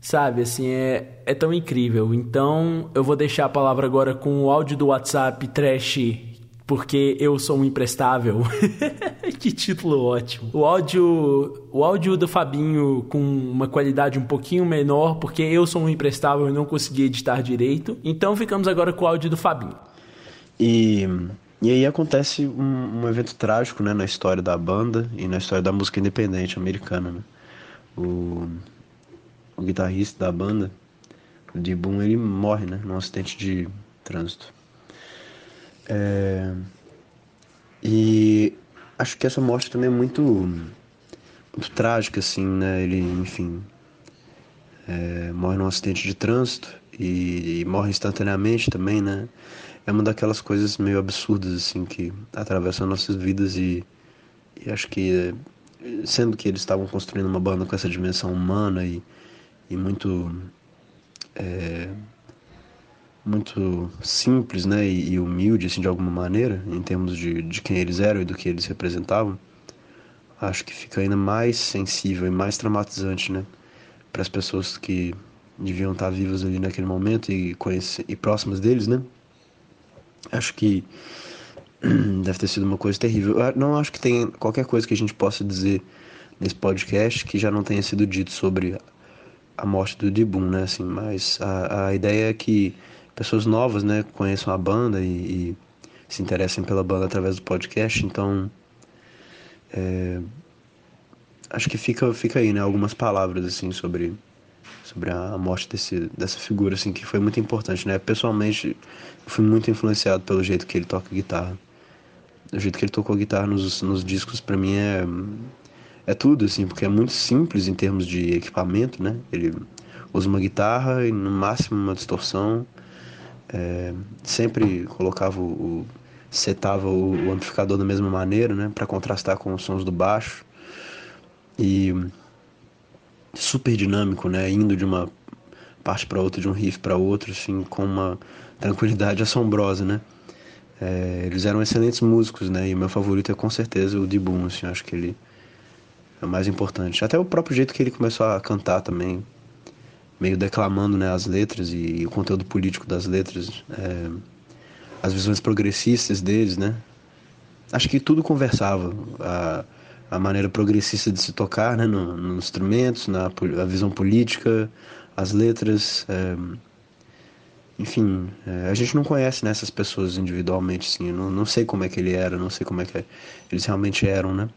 sabe, assim, é, é tão incrível. Então, eu vou deixar a palavra agora com o áudio do WhatsApp Trash, porque eu sou um imprestável. que título ótimo. O áudio, o áudio do Fabinho com uma qualidade um pouquinho menor, porque eu sou um imprestável e não consegui editar direito. Então, ficamos agora com o áudio do Fabinho. E e aí acontece um, um, evento trágico né, na história da banda e na história da música independente americana. Né? O, o guitarrista da banda, o D. Boon, ele morre né, num acidente de trânsito. É, e acho que essa morte também é muito, muito trágica, assim, né? Ele, enfim, é, morre num acidente de trânsito e, e morre instantaneamente também, né? É uma daquelas coisas meio absurdas assim que atravessam nossas vidas e, e acho que sendo que eles estavam construindo uma banda com essa dimensão humana e, e muito é, muito simples né e, e, humilde assim de alguma maneira em termos de, de quem eles eram e do que eles representavam acho que fica ainda mais sensível e mais traumatizante né para as pessoas que deviam estar vivas ali naquele momento e conhecer, e próximas deles né Acho que deve ter sido uma coisa terrível. Eu não acho que tem qualquer coisa que a gente possa dizer nesse podcast que já não tenha sido dito sobre a morte do Dibum, né? Assim, mas a, a ideia é que pessoas novas, né, conheçam a banda e, e se interessem pela banda através do podcast. Então, é, acho que fica, fica aí, né, algumas palavras assim sobre sobre a morte desse, dessa figura, assim, que foi muito importante, né? Pessoalmente, fui muito influenciado pelo jeito que ele toca guitarra. O jeito que ele tocou guitarra nos, nos discos, para mim, é, é tudo, assim, porque é muito simples em termos de equipamento, né? Ele usa uma guitarra e, no máximo, uma distorção. É, sempre colocava o, o setava o, o amplificador da mesma maneira, né, para contrastar com os sons do baixo. E super dinâmico, né, indo de uma parte para outra, de um riff para outro, assim, com uma tranquilidade assombrosa, né. É, eles eram excelentes músicos, né, e meu favorito é com certeza o Dibum, assim, acho que ele é o mais importante. Até o próprio jeito que ele começou a cantar também, meio declamando, né, as letras e, e o conteúdo político das letras. É, as visões progressistas deles, né? Acho que tudo conversava. A, a maneira progressista de se tocar, né? No, nos instrumentos, na visão política, as letras. É, enfim, é, a gente não conhece né, essas pessoas individualmente, sim. Não, não sei como é que ele era, não sei como é que eles realmente eram, né?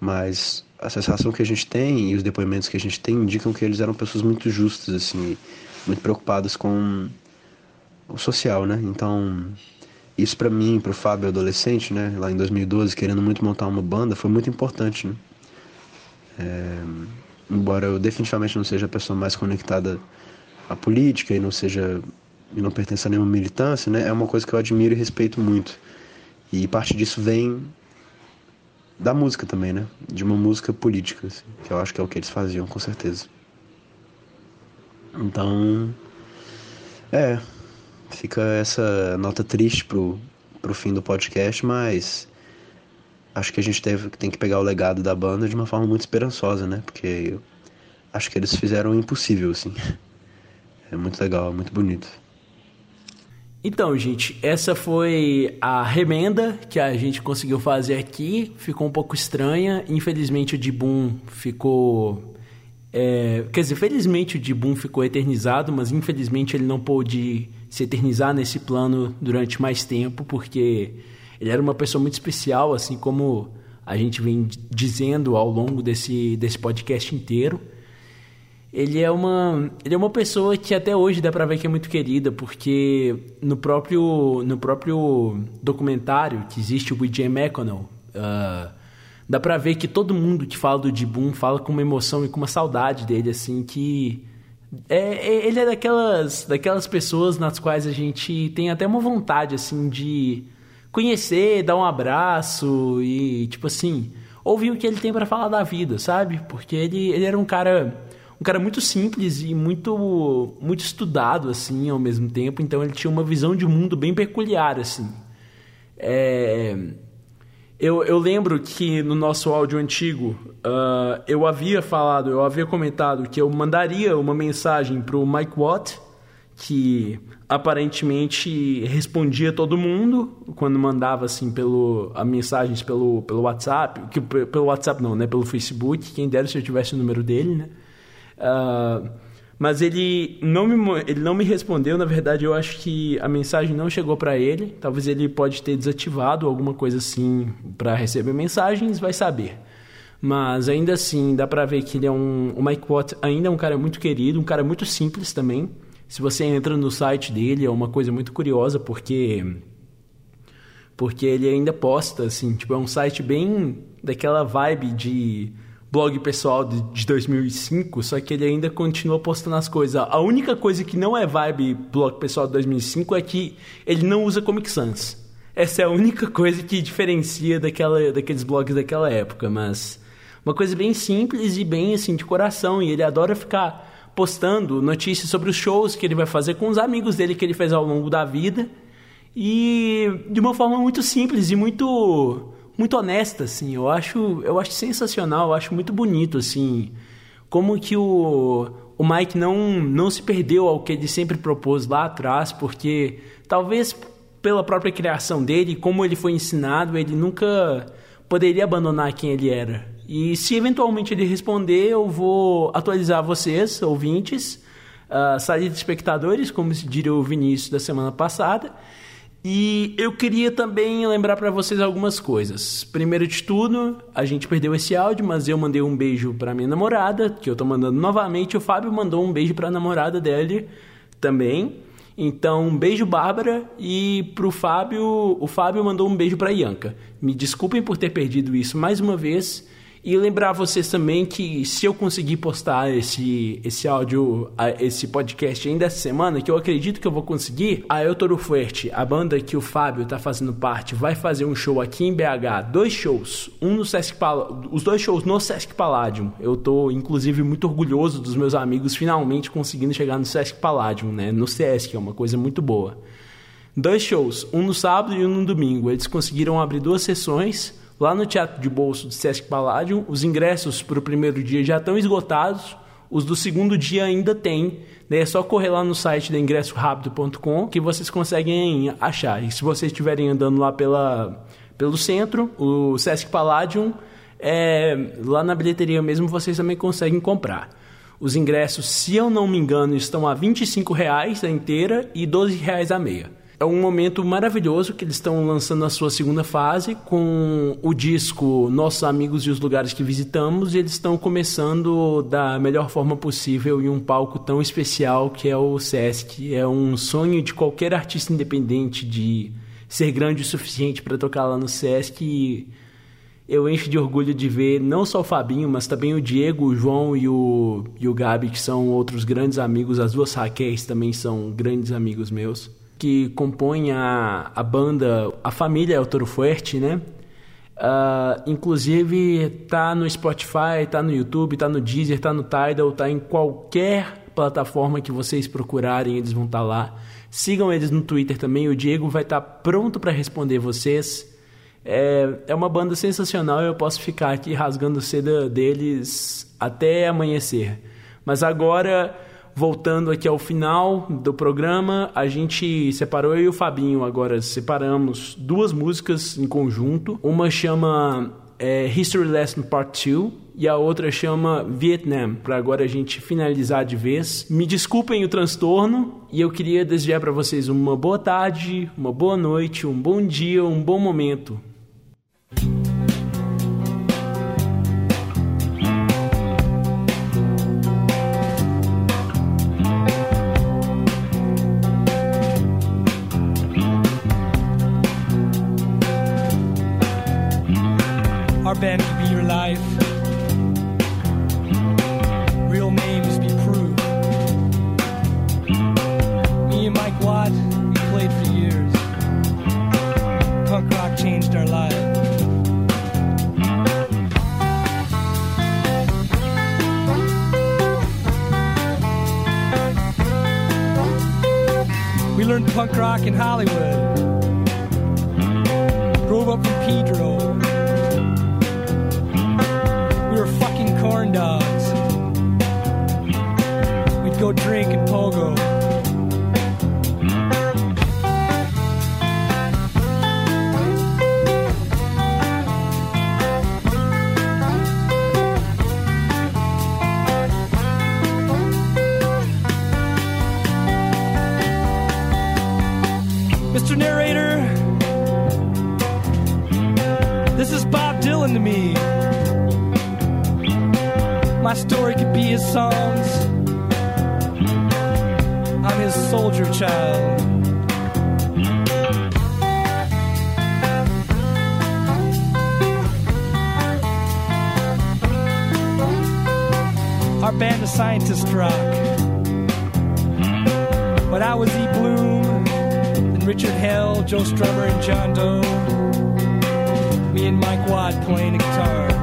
Mas a sensação que a gente tem e os depoimentos que a gente tem indicam que eles eram pessoas muito justas, assim, muito preocupadas com o social, né? Então, isso para mim, para o Fábio adolescente, né, lá em 2012, querendo muito montar uma banda, foi muito importante, né? É, embora eu definitivamente não seja a pessoa mais conectada à política e não seja e não pertença a nenhuma militância, né? É uma coisa que eu admiro e respeito muito. E parte disso vem da música também, né? De uma música política, assim, que eu acho que é o que eles faziam, com certeza. Então, é, Fica essa nota triste pro, pro fim do podcast, mas acho que a gente teve, tem que pegar o legado da banda de uma forma muito esperançosa, né? Porque acho que eles fizeram o impossível, assim. É muito legal, muito bonito. Então, gente, essa foi a remenda que a gente conseguiu fazer aqui. Ficou um pouco estranha. Infelizmente, o Dibum ficou. É, quer dizer, felizmente o Dibum ficou eternizado, mas infelizmente ele não pôde se eternizar nesse plano durante mais tempo, porque ele era uma pessoa muito especial, assim como a gente vem dizendo ao longo desse, desse podcast inteiro. Ele é, uma, ele é uma pessoa que até hoje dá pra ver que é muito querida, porque no próprio, no próprio documentário que existe, o B.J. McConnell, uh, dá pra ver que todo mundo que fala do Dibum fala com uma emoção e com uma saudade dele, assim, que é, é, ele é daquelas, daquelas pessoas nas quais a gente tem até uma vontade, assim, de conhecer, dar um abraço e, tipo assim, ouvir o que ele tem para falar da vida, sabe? Porque ele, ele era um cara um cara muito simples e muito muito estudado assim ao mesmo tempo então ele tinha uma visão de mundo bem peculiar assim é, eu, eu lembro que no nosso áudio antigo uh, eu havia falado, eu havia comentado que eu mandaria uma mensagem para o Mike Watt, que aparentemente respondia todo mundo quando mandava assim pelo a mensagens pelo, pelo WhatsApp, que pelo WhatsApp não, né, pelo Facebook, quem dera se eu tivesse o número dele, né? Uh, mas ele não me, ele não me respondeu, na verdade eu acho que a mensagem não chegou para ele. Talvez ele pode ter desativado alguma coisa assim para receber mensagens, vai saber. Mas ainda assim, dá pra ver que ele é um. O Mike Watt ainda é um cara muito querido, um cara muito simples também. Se você entra no site dele, é uma coisa muito curiosa, porque. Porque ele ainda posta, assim, tipo, é um site bem daquela vibe de blog pessoal de, de 2005, só que ele ainda continua postando as coisas. A única coisa que não é vibe blog pessoal de 2005 é que ele não usa Comic Sans. Essa é a única coisa que diferencia daquela, daqueles blogs daquela época, mas uma coisa bem simples e bem assim de coração, e ele adora ficar postando notícias sobre os shows que ele vai fazer com os amigos dele que ele fez ao longo da vida. E de uma forma muito simples e muito muito honesta, assim. Eu acho, eu acho sensacional, eu acho muito bonito, assim, como que o, o Mike não, não se perdeu ao que ele sempre propôs lá atrás, porque talvez pela própria criação dele, como ele foi ensinado, ele nunca poderia abandonar quem ele era. E se eventualmente ele responder, eu vou atualizar vocês, ouvintes, uh, saída de espectadores, como se diria o Vinícius da semana passada. E eu queria também lembrar pra vocês algumas coisas. Primeiro de tudo, a gente perdeu esse áudio, mas eu mandei um beijo pra minha namorada, que eu tô mandando novamente. O Fábio mandou um beijo pra namorada dele também. Então, um beijo, Bárbara. E pro Fábio, o Fábio mandou um beijo pra Ianca. Me desculpem por ter perdido isso mais uma vez. E lembrar vocês também que se eu conseguir postar esse, esse áudio, esse podcast ainda essa semana, que eu acredito que eu vou conseguir, a El Toro Fuerte, a banda que o Fábio tá fazendo parte, vai fazer um show aqui em BH, dois shows, um no Sesc os dois shows no Sesc Palladium. Eu tô inclusive muito orgulhoso dos meus amigos finalmente conseguindo chegar no Sesc Palladium, né? No Sesc, é uma coisa muito boa. Dois shows, um no sábado e um no domingo. Eles conseguiram abrir duas sessões lá no Teatro de Bolso do Sesc Palladium. Os ingressos para o primeiro dia já estão esgotados. Os do segundo dia ainda tem. Daí é só correr lá no site da ingressorápido.com que vocês conseguem achar. E se vocês estiverem andando lá pela, pelo centro, o Sesc Palladium, é, lá na bilheteria mesmo vocês também conseguem comprar. Os ingressos, se eu não me engano, estão a 25 reais a inteira e 12 reais a meia. É um momento maravilhoso que eles estão lançando a sua segunda fase com o disco Nossos Amigos e os Lugares que Visitamos e eles estão começando da melhor forma possível em um palco tão especial que é o Sesc. É um sonho de qualquer artista independente de ser grande o suficiente para tocar lá no Sesc e eu encho de orgulho de ver não só o Fabinho, mas também o Diego, o João e o, e o Gabi, que são outros grandes amigos. As duas Raquéis também são grandes amigos meus, que compõem a, a banda, a família El Toro Fuerte, né? Ah, inclusive, tá no Spotify, tá no YouTube, tá no Deezer, tá no Tidal, tá em qualquer plataforma que vocês procurarem, eles vão estar lá. Sigam eles no Twitter também, o Diego vai estar pronto para responder vocês. É, é uma banda sensacional eu posso ficar aqui rasgando seda deles até amanhecer. Mas agora, voltando aqui ao final do programa, a gente separou eu e o Fabinho agora separamos duas músicas em conjunto. Uma chama é, History Lesson Part 2 e a outra chama Vietnam, para agora a gente finalizar de vez. Me desculpem o transtorno e eu queria desejar para vocês uma boa tarde, uma boa noite, um bom dia, um bom momento. Mr. Narrator, this is Bob Dylan to me. My story could be his songs. I'm his soldier child. Our band of scientists rock. But I was E. Bloom, Richard Hell, Joe Strummer, and John Doe. Me and Mike Watt playing the guitar.